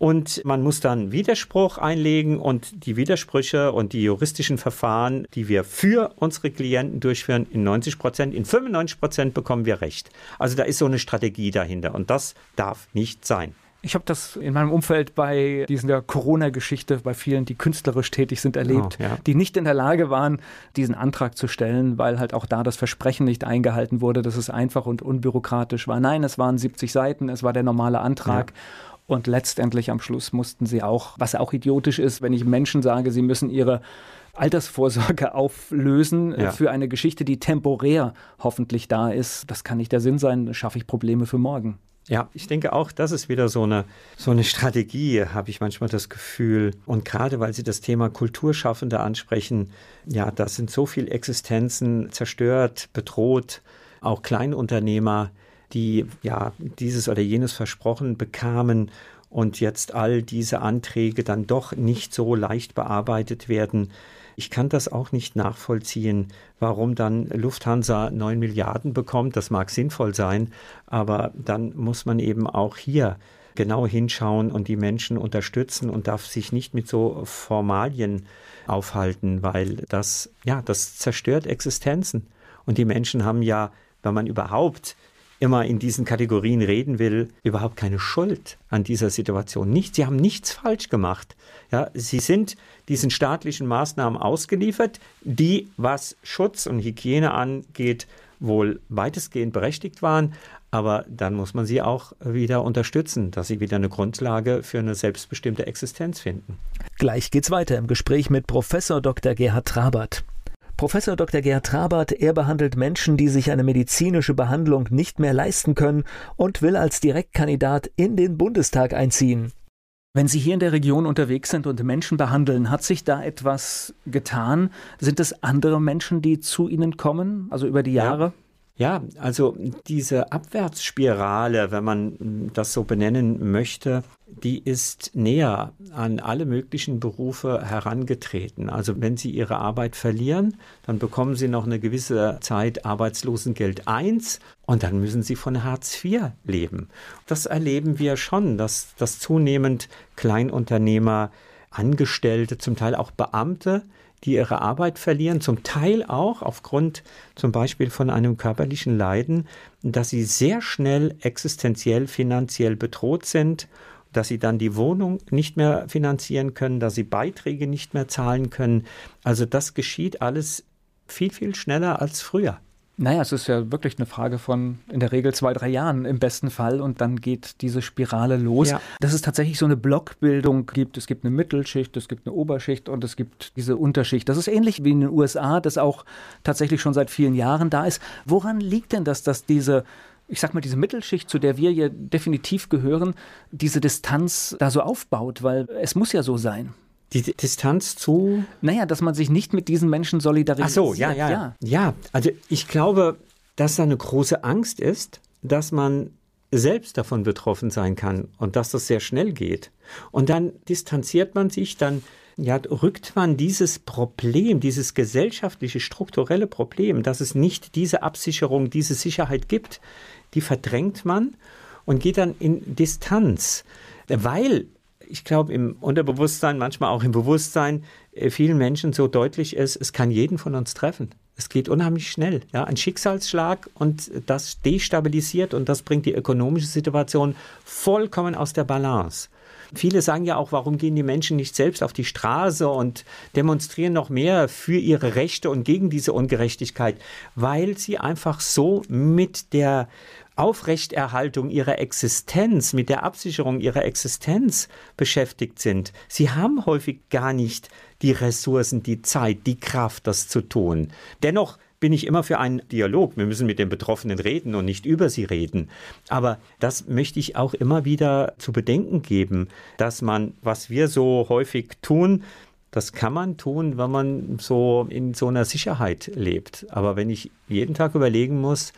und man muss dann Widerspruch einlegen und die Widersprüche und die juristischen Verfahren, die wir für unsere Klienten durchführen, in 90 Prozent, in 95 Prozent bekommen wir Recht. Also da ist so eine Strategie dahinter und das darf nicht sein. Ich habe das in meinem Umfeld bei dieser Corona-Geschichte bei vielen, die künstlerisch tätig sind, erlebt, oh, ja. die nicht in der Lage waren, diesen Antrag zu stellen, weil halt auch da das Versprechen nicht eingehalten wurde, dass es einfach und unbürokratisch war. Nein, es waren 70 Seiten, es war der normale Antrag. Ja. Und letztendlich am Schluss mussten sie auch, was auch idiotisch ist, wenn ich Menschen sage, sie müssen ihre Altersvorsorge auflösen äh, ja. für eine Geschichte, die temporär hoffentlich da ist. Das kann nicht der Sinn sein, schaffe ich Probleme für morgen. Ja, ich denke auch, das ist wieder so eine, so eine Strategie, habe ich manchmal das Gefühl. Und gerade weil Sie das Thema Kulturschaffende ansprechen, ja, da sind so viele Existenzen zerstört, bedroht, auch Kleinunternehmer, die ja dieses oder jenes versprochen bekamen und jetzt all diese Anträge dann doch nicht so leicht bearbeitet werden. Ich kann das auch nicht nachvollziehen, warum dann Lufthansa 9 Milliarden bekommt. Das mag sinnvoll sein, aber dann muss man eben auch hier genau hinschauen und die Menschen unterstützen und darf sich nicht mit so Formalien aufhalten, weil das, ja, das zerstört Existenzen. Und die Menschen haben ja, wenn man überhaupt immer in diesen Kategorien reden will, überhaupt keine Schuld an dieser Situation. Nicht, sie haben nichts falsch gemacht. Ja, sie sind diesen staatlichen Maßnahmen ausgeliefert, die, was Schutz und Hygiene angeht, wohl weitestgehend berechtigt waren. Aber dann muss man sie auch wieder unterstützen, dass sie wieder eine Grundlage für eine selbstbestimmte Existenz finden. Gleich geht's weiter im Gespräch mit Professor Dr. Gerhard Trabert. Professor Dr. Gerhard Trabert, er behandelt Menschen, die sich eine medizinische Behandlung nicht mehr leisten können und will als Direktkandidat in den Bundestag einziehen. Wenn Sie hier in der Region unterwegs sind und Menschen behandeln, hat sich da etwas getan? Sind es andere Menschen, die zu Ihnen kommen, also über die Jahre? Ja. Ja, also diese Abwärtsspirale, wenn man das so benennen möchte, die ist näher an alle möglichen Berufe herangetreten. Also wenn Sie Ihre Arbeit verlieren, dann bekommen Sie noch eine gewisse Zeit Arbeitslosengeld 1 und dann müssen Sie von Hartz IV leben. Das erleben wir schon, dass, dass zunehmend Kleinunternehmer, Angestellte, zum Teil auch Beamte, die ihre Arbeit verlieren, zum Teil auch aufgrund zum Beispiel von einem körperlichen Leiden, dass sie sehr schnell existenziell finanziell bedroht sind, dass sie dann die Wohnung nicht mehr finanzieren können, dass sie Beiträge nicht mehr zahlen können. Also das geschieht alles viel, viel schneller als früher. Naja, es ist ja wirklich eine Frage von in der Regel zwei, drei Jahren im besten Fall und dann geht diese Spirale los. Ja. Dass es tatsächlich so eine Blockbildung gibt. Es gibt eine Mittelschicht, es gibt eine Oberschicht und es gibt diese Unterschicht. Das ist ähnlich wie in den USA, das auch tatsächlich schon seit vielen Jahren da ist. Woran liegt denn das, dass diese ich sag mal, diese Mittelschicht, zu der wir ja definitiv gehören, diese Distanz da so aufbaut, weil es muss ja so sein. Die Distanz zu? Naja, dass man sich nicht mit diesen Menschen solidarisiert. Ach so, ja, ja, ja. Ja, also ich glaube, dass da eine große Angst ist, dass man selbst davon betroffen sein kann und dass das sehr schnell geht. Und dann distanziert man sich, dann ja, rückt man dieses Problem, dieses gesellschaftliche, strukturelle Problem, dass es nicht diese Absicherung, diese Sicherheit gibt, die verdrängt man und geht dann in Distanz. Weil ich glaube, im Unterbewusstsein, manchmal auch im Bewusstsein äh, vielen Menschen so deutlich ist, es kann jeden von uns treffen. Es geht unheimlich schnell. Ja, ein Schicksalsschlag und das destabilisiert und das bringt die ökonomische Situation vollkommen aus der Balance. Viele sagen ja auch, warum gehen die Menschen nicht selbst auf die Straße und demonstrieren noch mehr für ihre Rechte und gegen diese Ungerechtigkeit, weil sie einfach so mit der Aufrechterhaltung ihrer Existenz, mit der Absicherung ihrer Existenz beschäftigt sind. Sie haben häufig gar nicht die Ressourcen, die Zeit, die Kraft, das zu tun. Dennoch bin ich immer für einen Dialog. Wir müssen mit den Betroffenen reden und nicht über sie reden. Aber das möchte ich auch immer wieder zu bedenken geben, dass man, was wir so häufig tun, das kann man tun, wenn man so in so einer Sicherheit lebt. Aber wenn ich jeden Tag überlegen muss,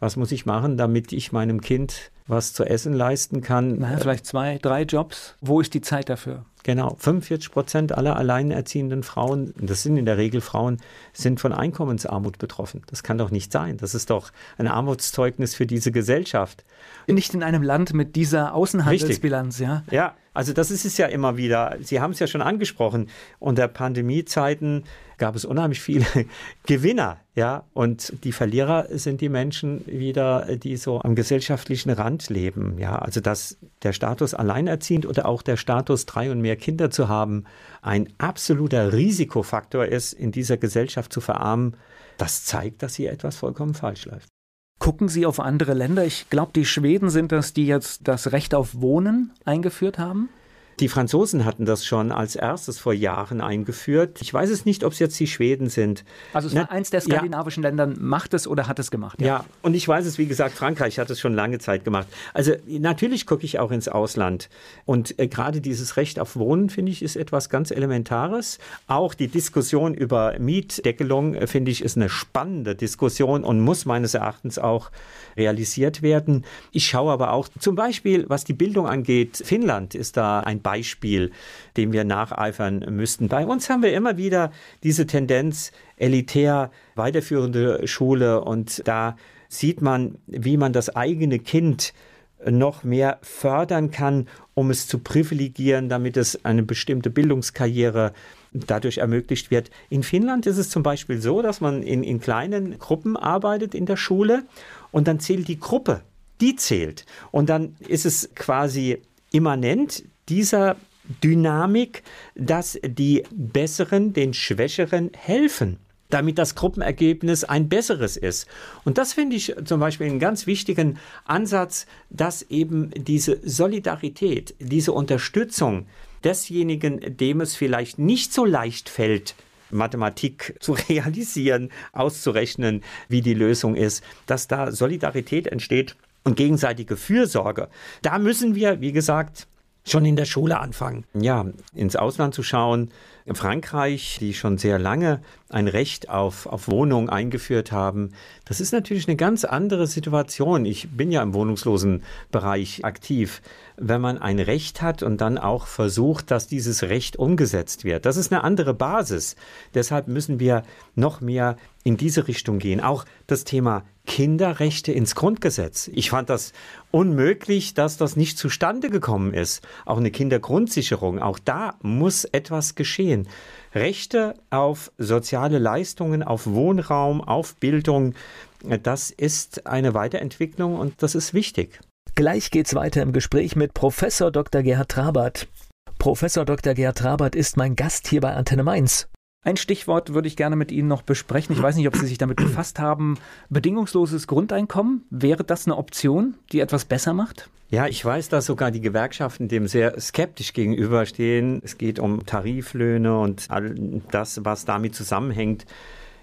was muss ich machen, damit ich meinem Kind was zu essen leisten kann. Na, vielleicht zwei, drei Jobs. Wo ist die Zeit dafür? Genau, 45 Prozent aller alleinerziehenden Frauen, das sind in der Regel Frauen, sind von Einkommensarmut betroffen. Das kann doch nicht sein. Das ist doch ein Armutszeugnis für diese Gesellschaft. Nicht in einem Land mit dieser Außenhandelsbilanz, Richtig. ja? Ja, also das ist es ja immer wieder. Sie haben es ja schon angesprochen. Unter Pandemiezeiten gab es unheimlich viele Gewinner, ja, und die Verlierer sind die Menschen wieder, die so am gesellschaftlichen Rand leben, ja, also dass der Status alleinerziehend oder auch der Status drei und mehr Kinder zu haben ein absoluter Risikofaktor ist, in dieser Gesellschaft zu verarmen, das zeigt, dass hier etwas vollkommen falsch läuft. Gucken Sie auf andere Länder. Ich glaube, die Schweden sind das, die jetzt das Recht auf Wohnen eingeführt haben. Die Franzosen hatten das schon als erstes vor Jahren eingeführt. Ich weiß es nicht, ob es jetzt die Schweden sind. Also es war eins der skandinavischen ja. Länder, macht es oder hat es gemacht? Ja. ja, und ich weiß es, wie gesagt, Frankreich hat es schon lange Zeit gemacht. Also natürlich gucke ich auch ins Ausland. Und äh, gerade dieses Recht auf Wohnen, finde ich, ist etwas ganz Elementares. Auch die Diskussion über Mietdeckelung, äh, finde ich, ist eine spannende Diskussion und muss meines Erachtens auch realisiert werden. Ich schaue aber auch zum Beispiel, was die Bildung angeht, Finnland ist da ein Beispiel, dem wir nacheifern müssten. Bei uns haben wir immer wieder diese Tendenz, elitär weiterführende Schule und da sieht man, wie man das eigene Kind noch mehr fördern kann, um es zu privilegieren, damit es eine bestimmte Bildungskarriere dadurch ermöglicht wird. In Finnland ist es zum Beispiel so, dass man in, in kleinen Gruppen arbeitet in der Schule und dann zählt die Gruppe, die zählt. Und dann ist es quasi immanent dieser Dynamik, dass die Besseren den Schwächeren helfen damit das Gruppenergebnis ein besseres ist. Und das finde ich zum Beispiel einen ganz wichtigen Ansatz, dass eben diese Solidarität, diese Unterstützung desjenigen, dem es vielleicht nicht so leicht fällt, Mathematik zu realisieren, auszurechnen, wie die Lösung ist, dass da Solidarität entsteht und gegenseitige Fürsorge. Da müssen wir, wie gesagt, schon in der Schule anfangen. Ja, ins Ausland zu schauen. In Frankreich, die schon sehr lange ein Recht auf, auf Wohnung eingeführt haben, das ist natürlich eine ganz andere Situation. Ich bin ja im wohnungslosen Bereich aktiv. Wenn man ein Recht hat und dann auch versucht, dass dieses Recht umgesetzt wird, das ist eine andere Basis. Deshalb müssen wir noch mehr in diese Richtung gehen. Auch das Thema Kinderrechte ins Grundgesetz. Ich fand das unmöglich, dass das nicht zustande gekommen ist. Auch eine Kindergrundsicherung, auch da muss etwas geschehen. Rechte auf soziale Leistungen, auf Wohnraum, auf Bildung, das ist eine Weiterentwicklung und das ist wichtig. Gleich geht's weiter im Gespräch mit Professor Dr. Gerhard Trabert. Professor Dr. Gerhard Trabert ist mein Gast hier bei Antenne Mainz. Ein Stichwort würde ich gerne mit Ihnen noch besprechen. Ich weiß nicht, ob Sie sich damit befasst haben. Bedingungsloses Grundeinkommen, wäre das eine Option, die etwas besser macht? Ja, ich weiß, dass sogar die Gewerkschaften dem sehr skeptisch gegenüberstehen. Es geht um Tariflöhne und all das, was damit zusammenhängt.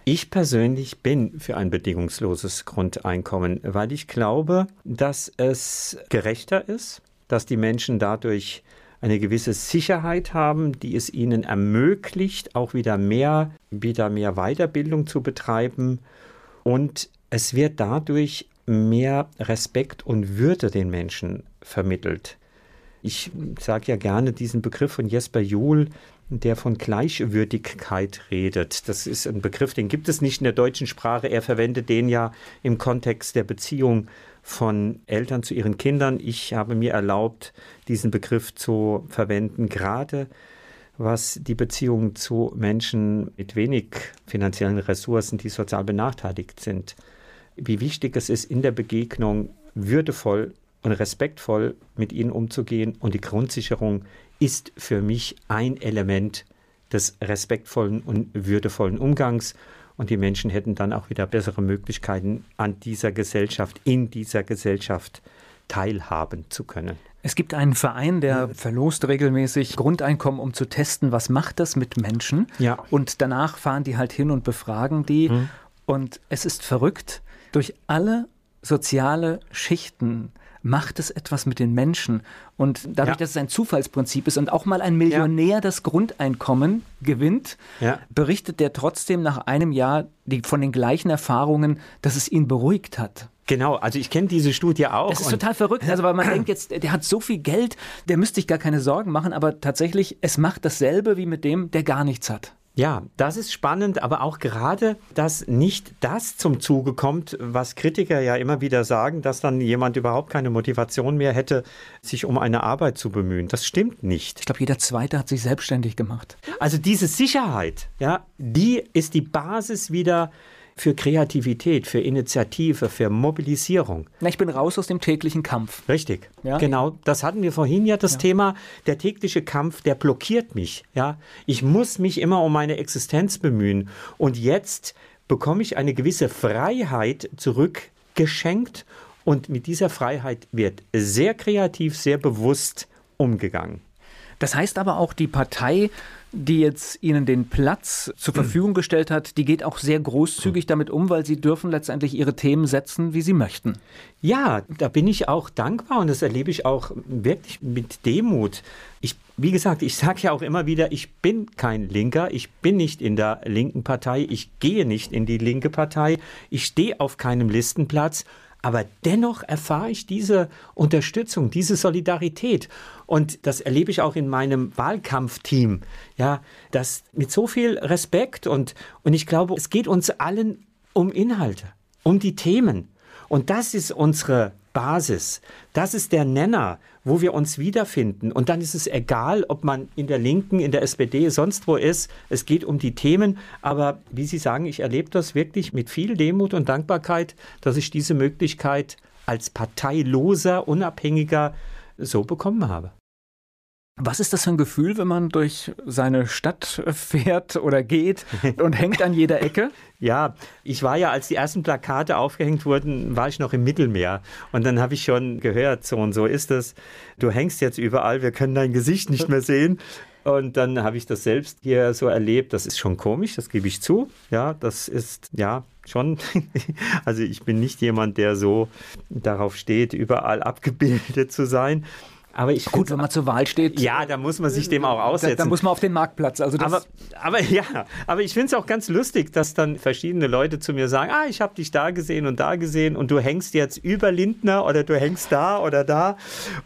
Ich persönlich bin für ein bedingungsloses Grundeinkommen, weil ich glaube, dass es gerechter ist, dass die Menschen dadurch eine gewisse Sicherheit haben, die es ihnen ermöglicht, auch wieder mehr, wieder mehr Weiterbildung zu betreiben. Und es wird dadurch mehr Respekt und Würde den Menschen vermittelt. Ich sage ja gerne diesen Begriff von Jesper Juhl, der von Gleichwürdigkeit redet. Das ist ein Begriff, den gibt es nicht in der deutschen Sprache. Er verwendet den ja im Kontext der Beziehung von Eltern zu ihren Kindern. Ich habe mir erlaubt, diesen Begriff zu verwenden, gerade was die Beziehung zu Menschen mit wenig finanziellen Ressourcen, die sozial benachteiligt sind, wie wichtig es ist, in der Begegnung würdevoll und respektvoll mit ihnen umzugehen. Und die Grundsicherung ist für mich ein Element des respektvollen und würdevollen Umgangs und die Menschen hätten dann auch wieder bessere Möglichkeiten, an dieser Gesellschaft, in dieser Gesellschaft teilhaben zu können. Es gibt einen Verein, der verlost regelmäßig Grundeinkommen, um zu testen, was macht das mit Menschen. Ja. Und danach fahren die halt hin und befragen die. Mhm. Und es ist verrückt, durch alle soziale Schichten macht es etwas mit den Menschen. Und dadurch, ja. dass es ein Zufallsprinzip ist und auch mal ein Millionär ja. das Grundeinkommen gewinnt, ja. berichtet der trotzdem nach einem Jahr die, von den gleichen Erfahrungen, dass es ihn beruhigt hat. Genau, also ich kenne diese Studie auch. Das ist total verrückt. Also weil man denkt jetzt, der hat so viel Geld, der müsste sich gar keine Sorgen machen, aber tatsächlich, es macht dasselbe wie mit dem, der gar nichts hat. Ja, das ist spannend, aber auch gerade, dass nicht das zum Zuge kommt, was Kritiker ja immer wieder sagen, dass dann jemand überhaupt keine Motivation mehr hätte, sich um eine Arbeit zu bemühen. Das stimmt nicht. Ich glaube, jeder Zweite hat sich selbstständig gemacht. Also diese Sicherheit, ja, die ist die Basis wieder für Kreativität, für Initiative, für Mobilisierung. Na, ich bin raus aus dem täglichen Kampf. Richtig. Ja? Genau, das hatten wir vorhin ja das ja. Thema, der tägliche Kampf, der blockiert mich. Ja? Ich muss mich immer um meine Existenz bemühen. Und jetzt bekomme ich eine gewisse Freiheit zurückgeschenkt und mit dieser Freiheit wird sehr kreativ, sehr bewusst umgegangen. Das heißt aber auch, die Partei, die jetzt Ihnen den Platz zur Verfügung gestellt hat, die geht auch sehr großzügig damit um, weil Sie dürfen letztendlich Ihre Themen setzen, wie Sie möchten. Ja, da bin ich auch dankbar und das erlebe ich auch wirklich mit Demut. Ich, wie gesagt, ich sage ja auch immer wieder, ich bin kein Linker, ich bin nicht in der linken Partei, ich gehe nicht in die linke Partei, ich stehe auf keinem Listenplatz aber dennoch erfahre ich diese Unterstützung, diese Solidarität. Und das erlebe ich auch in meinem Wahlkampfteam. Ja, das mit so viel Respekt und, und ich glaube, es geht uns allen um Inhalte, um die Themen. Und das ist unsere Basis. Das ist der Nenner, wo wir uns wiederfinden. Und dann ist es egal, ob man in der Linken, in der SPD, sonst wo ist. Es geht um die Themen. Aber wie Sie sagen, ich erlebe das wirklich mit viel Demut und Dankbarkeit, dass ich diese Möglichkeit als parteiloser, unabhängiger so bekommen habe. Was ist das für ein Gefühl, wenn man durch seine Stadt fährt oder geht und hängt an jeder Ecke? Ja, ich war ja, als die ersten Plakate aufgehängt wurden, war ich noch im Mittelmeer. Und dann habe ich schon gehört, so und so ist es. Du hängst jetzt überall, wir können dein Gesicht nicht mehr sehen. Und dann habe ich das selbst hier so erlebt. Das ist schon komisch, das gebe ich zu. Ja, das ist ja schon. Also ich bin nicht jemand, der so darauf steht, überall abgebildet zu sein. Aber ich Gut, wenn man zur Wahl steht. Ja, da muss man sich dem auch aussetzen. Da, da muss man auf den Marktplatz. Also aber, aber ja, aber ich finde es auch ganz lustig, dass dann verschiedene Leute zu mir sagen, ah, ich habe dich da gesehen und da gesehen und du hängst jetzt über Lindner oder du hängst da oder da.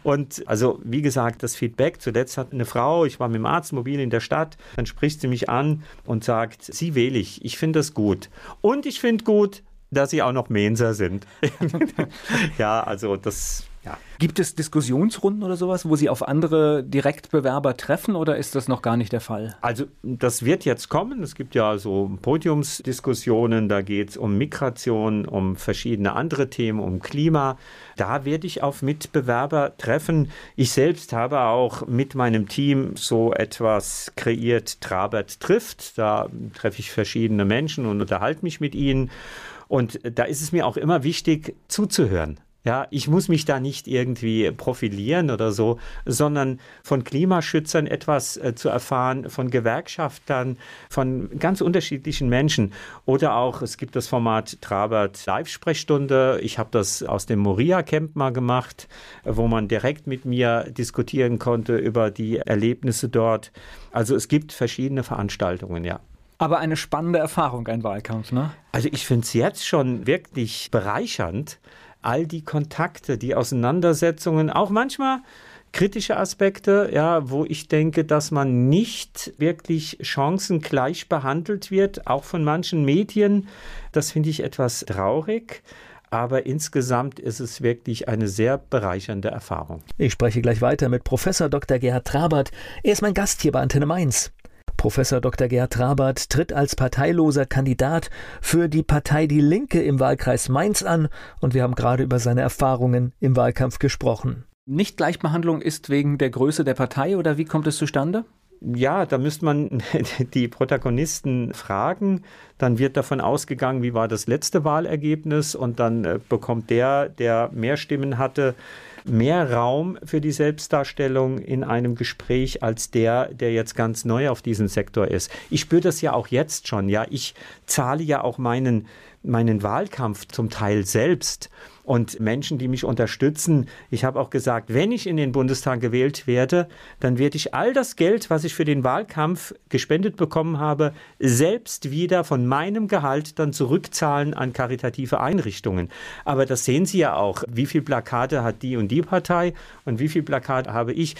Und also, wie gesagt, das Feedback. Zuletzt hat eine Frau, ich war mit dem Arztmobil in der Stadt, dann spricht sie mich an und sagt, sie wähle ich. Ich finde das gut. Und ich finde gut, dass sie auch noch Menser sind. ja, also das ja. Gibt es Diskussionsrunden oder sowas, wo Sie auf andere Direktbewerber treffen oder ist das noch gar nicht der Fall? Also das wird jetzt kommen. Es gibt ja so Podiumsdiskussionen, da geht es um Migration, um verschiedene andere Themen, um Klima. Da werde ich auf Mitbewerber treffen. Ich selbst habe auch mit meinem Team so etwas kreiert, Trabert trifft. Da treffe ich verschiedene Menschen und unterhalte mich mit ihnen. Und da ist es mir auch immer wichtig zuzuhören. Ja, ich muss mich da nicht irgendwie profilieren oder so, sondern von Klimaschützern etwas äh, zu erfahren, von Gewerkschaftern, von ganz unterschiedlichen Menschen. Oder auch, es gibt das Format Trabert Live-Sprechstunde. Ich habe das aus dem Moria-Camp mal gemacht, wo man direkt mit mir diskutieren konnte über die Erlebnisse dort. Also es gibt verschiedene Veranstaltungen, ja. Aber eine spannende Erfahrung, ein Wahlkampf, ne? Also ich finde es jetzt schon wirklich bereichernd, all die Kontakte, die Auseinandersetzungen, auch manchmal kritische Aspekte, ja, wo ich denke, dass man nicht wirklich chancengleich behandelt wird, auch von manchen Medien. Das finde ich etwas traurig. Aber insgesamt ist es wirklich eine sehr bereichernde Erfahrung. Ich spreche gleich weiter mit Professor Dr. Gerhard Trabert. Er ist mein Gast hier bei Antenne Mainz. Professor Dr. Gerhard Trabert tritt als parteiloser Kandidat für die Partei Die Linke im Wahlkreis Mainz an und wir haben gerade über seine Erfahrungen im Wahlkampf gesprochen. Nicht Gleichbehandlung ist wegen der Größe der Partei oder wie kommt es zustande? Ja, da müsste man die Protagonisten fragen. Dann wird davon ausgegangen, wie war das letzte Wahlergebnis und dann äh, bekommt der, der mehr Stimmen hatte, mehr Raum für die Selbstdarstellung in einem Gespräch als der, der jetzt ganz neu auf diesem Sektor ist. Ich spüre das ja auch jetzt schon. Ja, ich zahle ja auch meinen meinen Wahlkampf zum Teil selbst und Menschen, die mich unterstützen. Ich habe auch gesagt, wenn ich in den Bundestag gewählt werde, dann werde ich all das Geld, was ich für den Wahlkampf gespendet bekommen habe, selbst wieder von meinem Gehalt dann zurückzahlen an karitative Einrichtungen. Aber das sehen Sie ja auch. Wie viel Plakate hat die und die Partei und wie viel Plakate habe ich?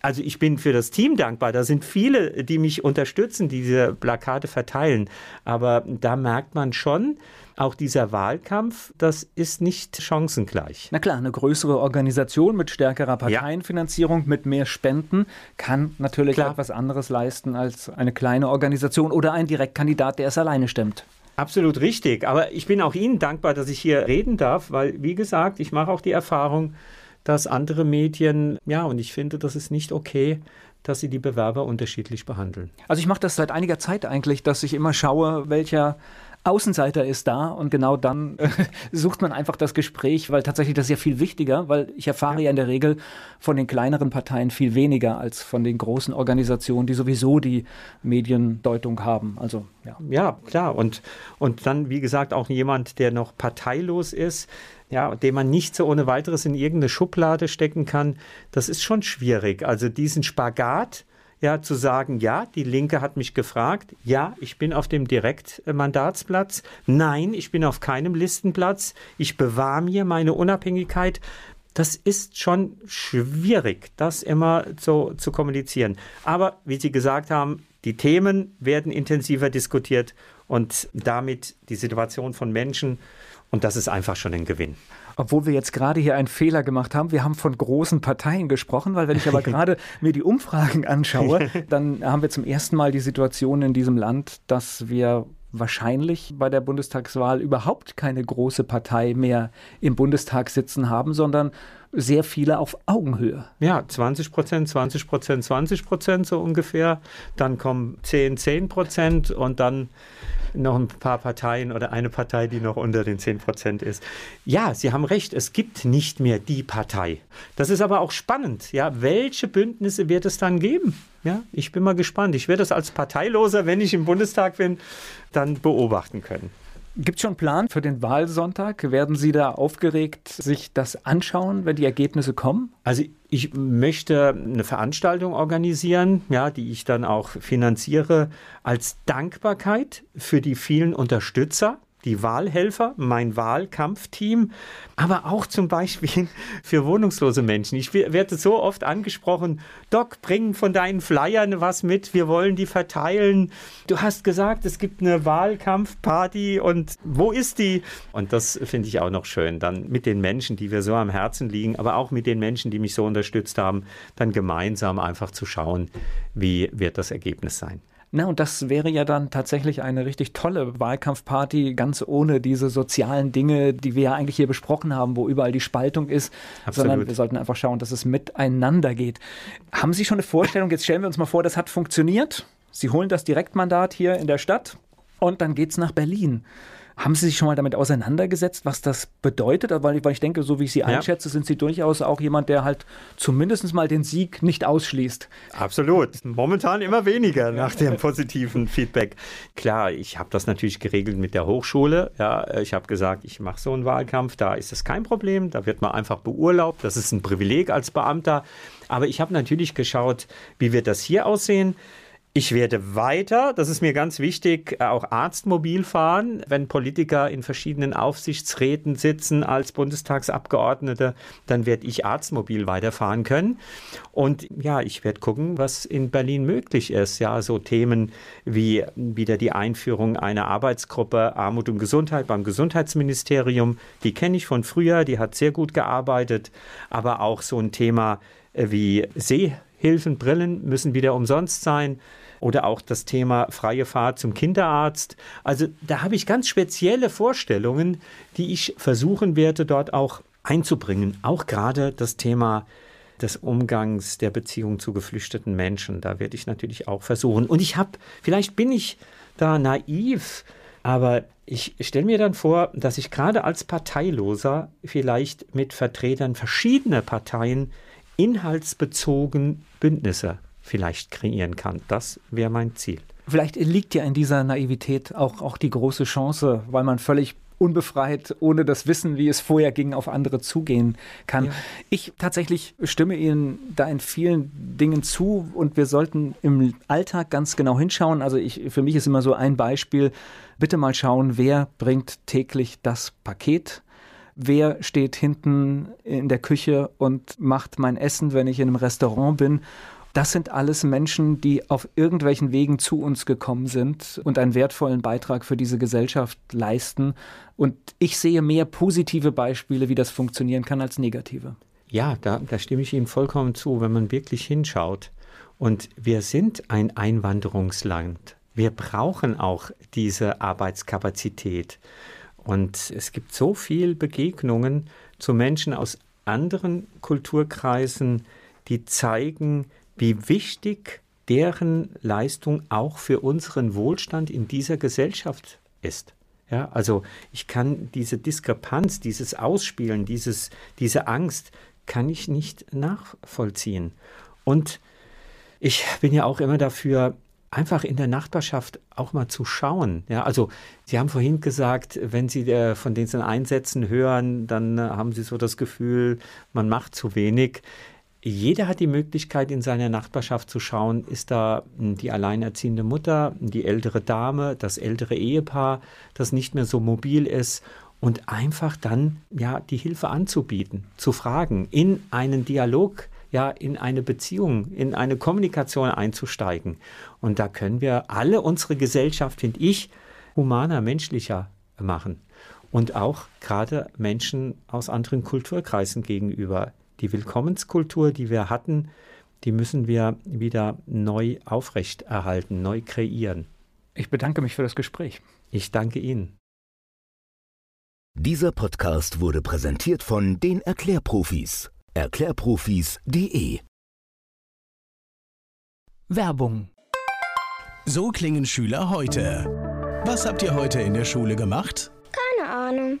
also ich bin für das Team dankbar. Da sind viele, die mich unterstützen, diese Plakate verteilen. Aber da merkt man schon, auch dieser Wahlkampf, das ist nicht chancengleich. Na klar, eine größere Organisation mit stärkerer Parteienfinanzierung, ja. mit mehr Spenden kann natürlich klar. etwas anderes leisten als eine kleine Organisation oder ein Direktkandidat, der es alleine stemmt. Absolut richtig. Aber ich bin auch Ihnen dankbar, dass ich hier reden darf, weil, wie gesagt, ich mache auch die Erfahrung, dass andere Medien, ja, und ich finde, das ist nicht okay, dass sie die Bewerber unterschiedlich behandeln. Also ich mache das seit einiger Zeit eigentlich, dass ich immer schaue, welcher Außenseiter ist da und genau dann äh, sucht man einfach das Gespräch, weil tatsächlich das ist ja viel wichtiger, weil ich erfahre ja. ja in der Regel von den kleineren Parteien viel weniger als von den großen Organisationen, die sowieso die Mediendeutung haben. Also ja. Ja, klar. Und, und dann, wie gesagt, auch jemand, der noch parteilos ist, ja, den man nicht so ohne weiteres in irgendeine Schublade stecken kann, das ist schon schwierig. Also diesen Spagat ja, zu sagen, ja, die Linke hat mich gefragt, ja, ich bin auf dem Direktmandatsplatz, nein, ich bin auf keinem Listenplatz, ich bewahre mir meine Unabhängigkeit. Das ist schon schwierig, das immer so zu kommunizieren. Aber wie Sie gesagt haben, die Themen werden intensiver diskutiert und damit die Situation von Menschen. Und das ist einfach schon ein Gewinn. Obwohl wir jetzt gerade hier einen Fehler gemacht haben. Wir haben von großen Parteien gesprochen, weil wenn ich aber gerade mir die Umfragen anschaue, dann haben wir zum ersten Mal die Situation in diesem Land, dass wir wahrscheinlich bei der Bundestagswahl überhaupt keine große Partei mehr im Bundestag sitzen haben, sondern sehr viele auf Augenhöhe. Ja, 20 Prozent, 20 Prozent, 20 Prozent so ungefähr. Dann kommen 10, 10 Prozent und dann noch ein paar Parteien oder eine Partei, die noch unter den 10 Prozent ist. Ja, Sie haben recht, es gibt nicht mehr die Partei. Das ist aber auch spannend. Ja, welche Bündnisse wird es dann geben? Ja, ich bin mal gespannt. Ich werde es als Parteiloser, wenn ich im Bundestag bin, dann beobachten können. Gibt es schon einen Plan für den Wahlsonntag? Werden Sie da aufgeregt sich das anschauen, wenn die Ergebnisse kommen? Also ich möchte eine Veranstaltung organisieren, ja, die ich dann auch finanziere als Dankbarkeit für die vielen Unterstützer die Wahlhelfer, mein Wahlkampfteam, aber auch zum Beispiel für wohnungslose Menschen. Ich werde so oft angesprochen, Doc, bring von deinen Flyern was mit, wir wollen die verteilen. Du hast gesagt, es gibt eine Wahlkampfparty und wo ist die? Und das finde ich auch noch schön, dann mit den Menschen, die wir so am Herzen liegen, aber auch mit den Menschen, die mich so unterstützt haben, dann gemeinsam einfach zu schauen, wie wird das Ergebnis sein. Na, und das wäre ja dann tatsächlich eine richtig tolle Wahlkampfparty, ganz ohne diese sozialen Dinge, die wir ja eigentlich hier besprochen haben, wo überall die Spaltung ist, Absolut. sondern wir sollten einfach schauen, dass es miteinander geht. Haben Sie schon eine Vorstellung? Jetzt stellen wir uns mal vor, das hat funktioniert. Sie holen das Direktmandat hier in der Stadt und dann geht es nach Berlin. Haben Sie sich schon mal damit auseinandergesetzt, was das bedeutet? Weil ich, weil ich denke, so wie ich Sie ja. einschätze, sind Sie durchaus auch jemand, der halt zumindest mal den Sieg nicht ausschließt. Absolut. Momentan immer weniger nach dem positiven Feedback. Klar, ich habe das natürlich geregelt mit der Hochschule. Ja, ich habe gesagt, ich mache so einen Wahlkampf, da ist es kein Problem. Da wird man einfach beurlaubt. Das ist ein Privileg als Beamter. Aber ich habe natürlich geschaut, wie wird das hier aussehen? Ich werde weiter, das ist mir ganz wichtig, äh, auch Arztmobil fahren, wenn Politiker in verschiedenen Aufsichtsräten sitzen als Bundestagsabgeordnete, dann werde ich Arztmobil weiterfahren können. Und ja, ich werde gucken, was in Berlin möglich ist. Ja, so Themen wie wieder die Einführung einer Arbeitsgruppe Armut und Gesundheit beim Gesundheitsministerium, die kenne ich von früher, die hat sehr gut gearbeitet, aber auch so ein Thema äh, wie Sehhilfen, Brillen müssen wieder umsonst sein oder auch das Thema freie Fahrt zum Kinderarzt. Also da habe ich ganz spezielle Vorstellungen, die ich versuchen werde, dort auch einzubringen. Auch gerade das Thema des Umgangs der Beziehung zu geflüchteten Menschen. Da werde ich natürlich auch versuchen. Und ich habe, vielleicht bin ich da naiv, aber ich stelle mir dann vor, dass ich gerade als Parteiloser vielleicht mit Vertretern verschiedener Parteien inhaltsbezogen Bündnisse vielleicht kreieren kann. Das wäre mein Ziel. Vielleicht liegt ja in dieser Naivität auch, auch die große Chance, weil man völlig unbefreit, ohne das Wissen, wie es vorher ging, auf andere zugehen kann. Ja. Ich tatsächlich stimme Ihnen da in vielen Dingen zu und wir sollten im Alltag ganz genau hinschauen. Also ich, für mich ist immer so ein Beispiel, bitte mal schauen, wer bringt täglich das Paket wer steht hinten in der Küche und macht mein Essen, wenn ich in einem Restaurant bin das sind alles Menschen, die auf irgendwelchen Wegen zu uns gekommen sind und einen wertvollen Beitrag für diese Gesellschaft leisten. Und ich sehe mehr positive Beispiele, wie das funktionieren kann, als negative. Ja, da, da stimme ich Ihnen vollkommen zu, wenn man wirklich hinschaut. Und wir sind ein Einwanderungsland. Wir brauchen auch diese Arbeitskapazität. Und es gibt so viele Begegnungen zu Menschen aus anderen Kulturkreisen, die zeigen, wie wichtig deren Leistung auch für unseren Wohlstand in dieser Gesellschaft ist. Ja, also ich kann diese Diskrepanz, dieses Ausspielen, dieses, diese Angst, kann ich nicht nachvollziehen. Und ich bin ja auch immer dafür, einfach in der Nachbarschaft auch mal zu schauen. Ja, also Sie haben vorhin gesagt, wenn Sie äh, von diesen Einsätzen hören, dann haben Sie so das Gefühl, man macht zu wenig. Jeder hat die Möglichkeit, in seiner Nachbarschaft zu schauen, ist da hm, die alleinerziehende Mutter, die ältere Dame, das ältere Ehepaar, das nicht mehr so mobil ist und einfach dann ja die Hilfe anzubieten, zu fragen, in einen Dialog ja in eine Beziehung, in eine Kommunikation einzusteigen. Und da können wir alle unsere Gesellschaft, finde ich, humaner, menschlicher machen. Und auch gerade Menschen aus anderen Kulturkreisen gegenüber. Die Willkommenskultur, die wir hatten, die müssen wir wieder neu aufrechterhalten, neu kreieren. Ich bedanke mich für das Gespräch. Ich danke Ihnen. Dieser Podcast wurde präsentiert von den Erklärprofis. Erklärprofis.de Werbung So klingen Schüler heute. Was habt ihr heute in der Schule gemacht? Keine Ahnung.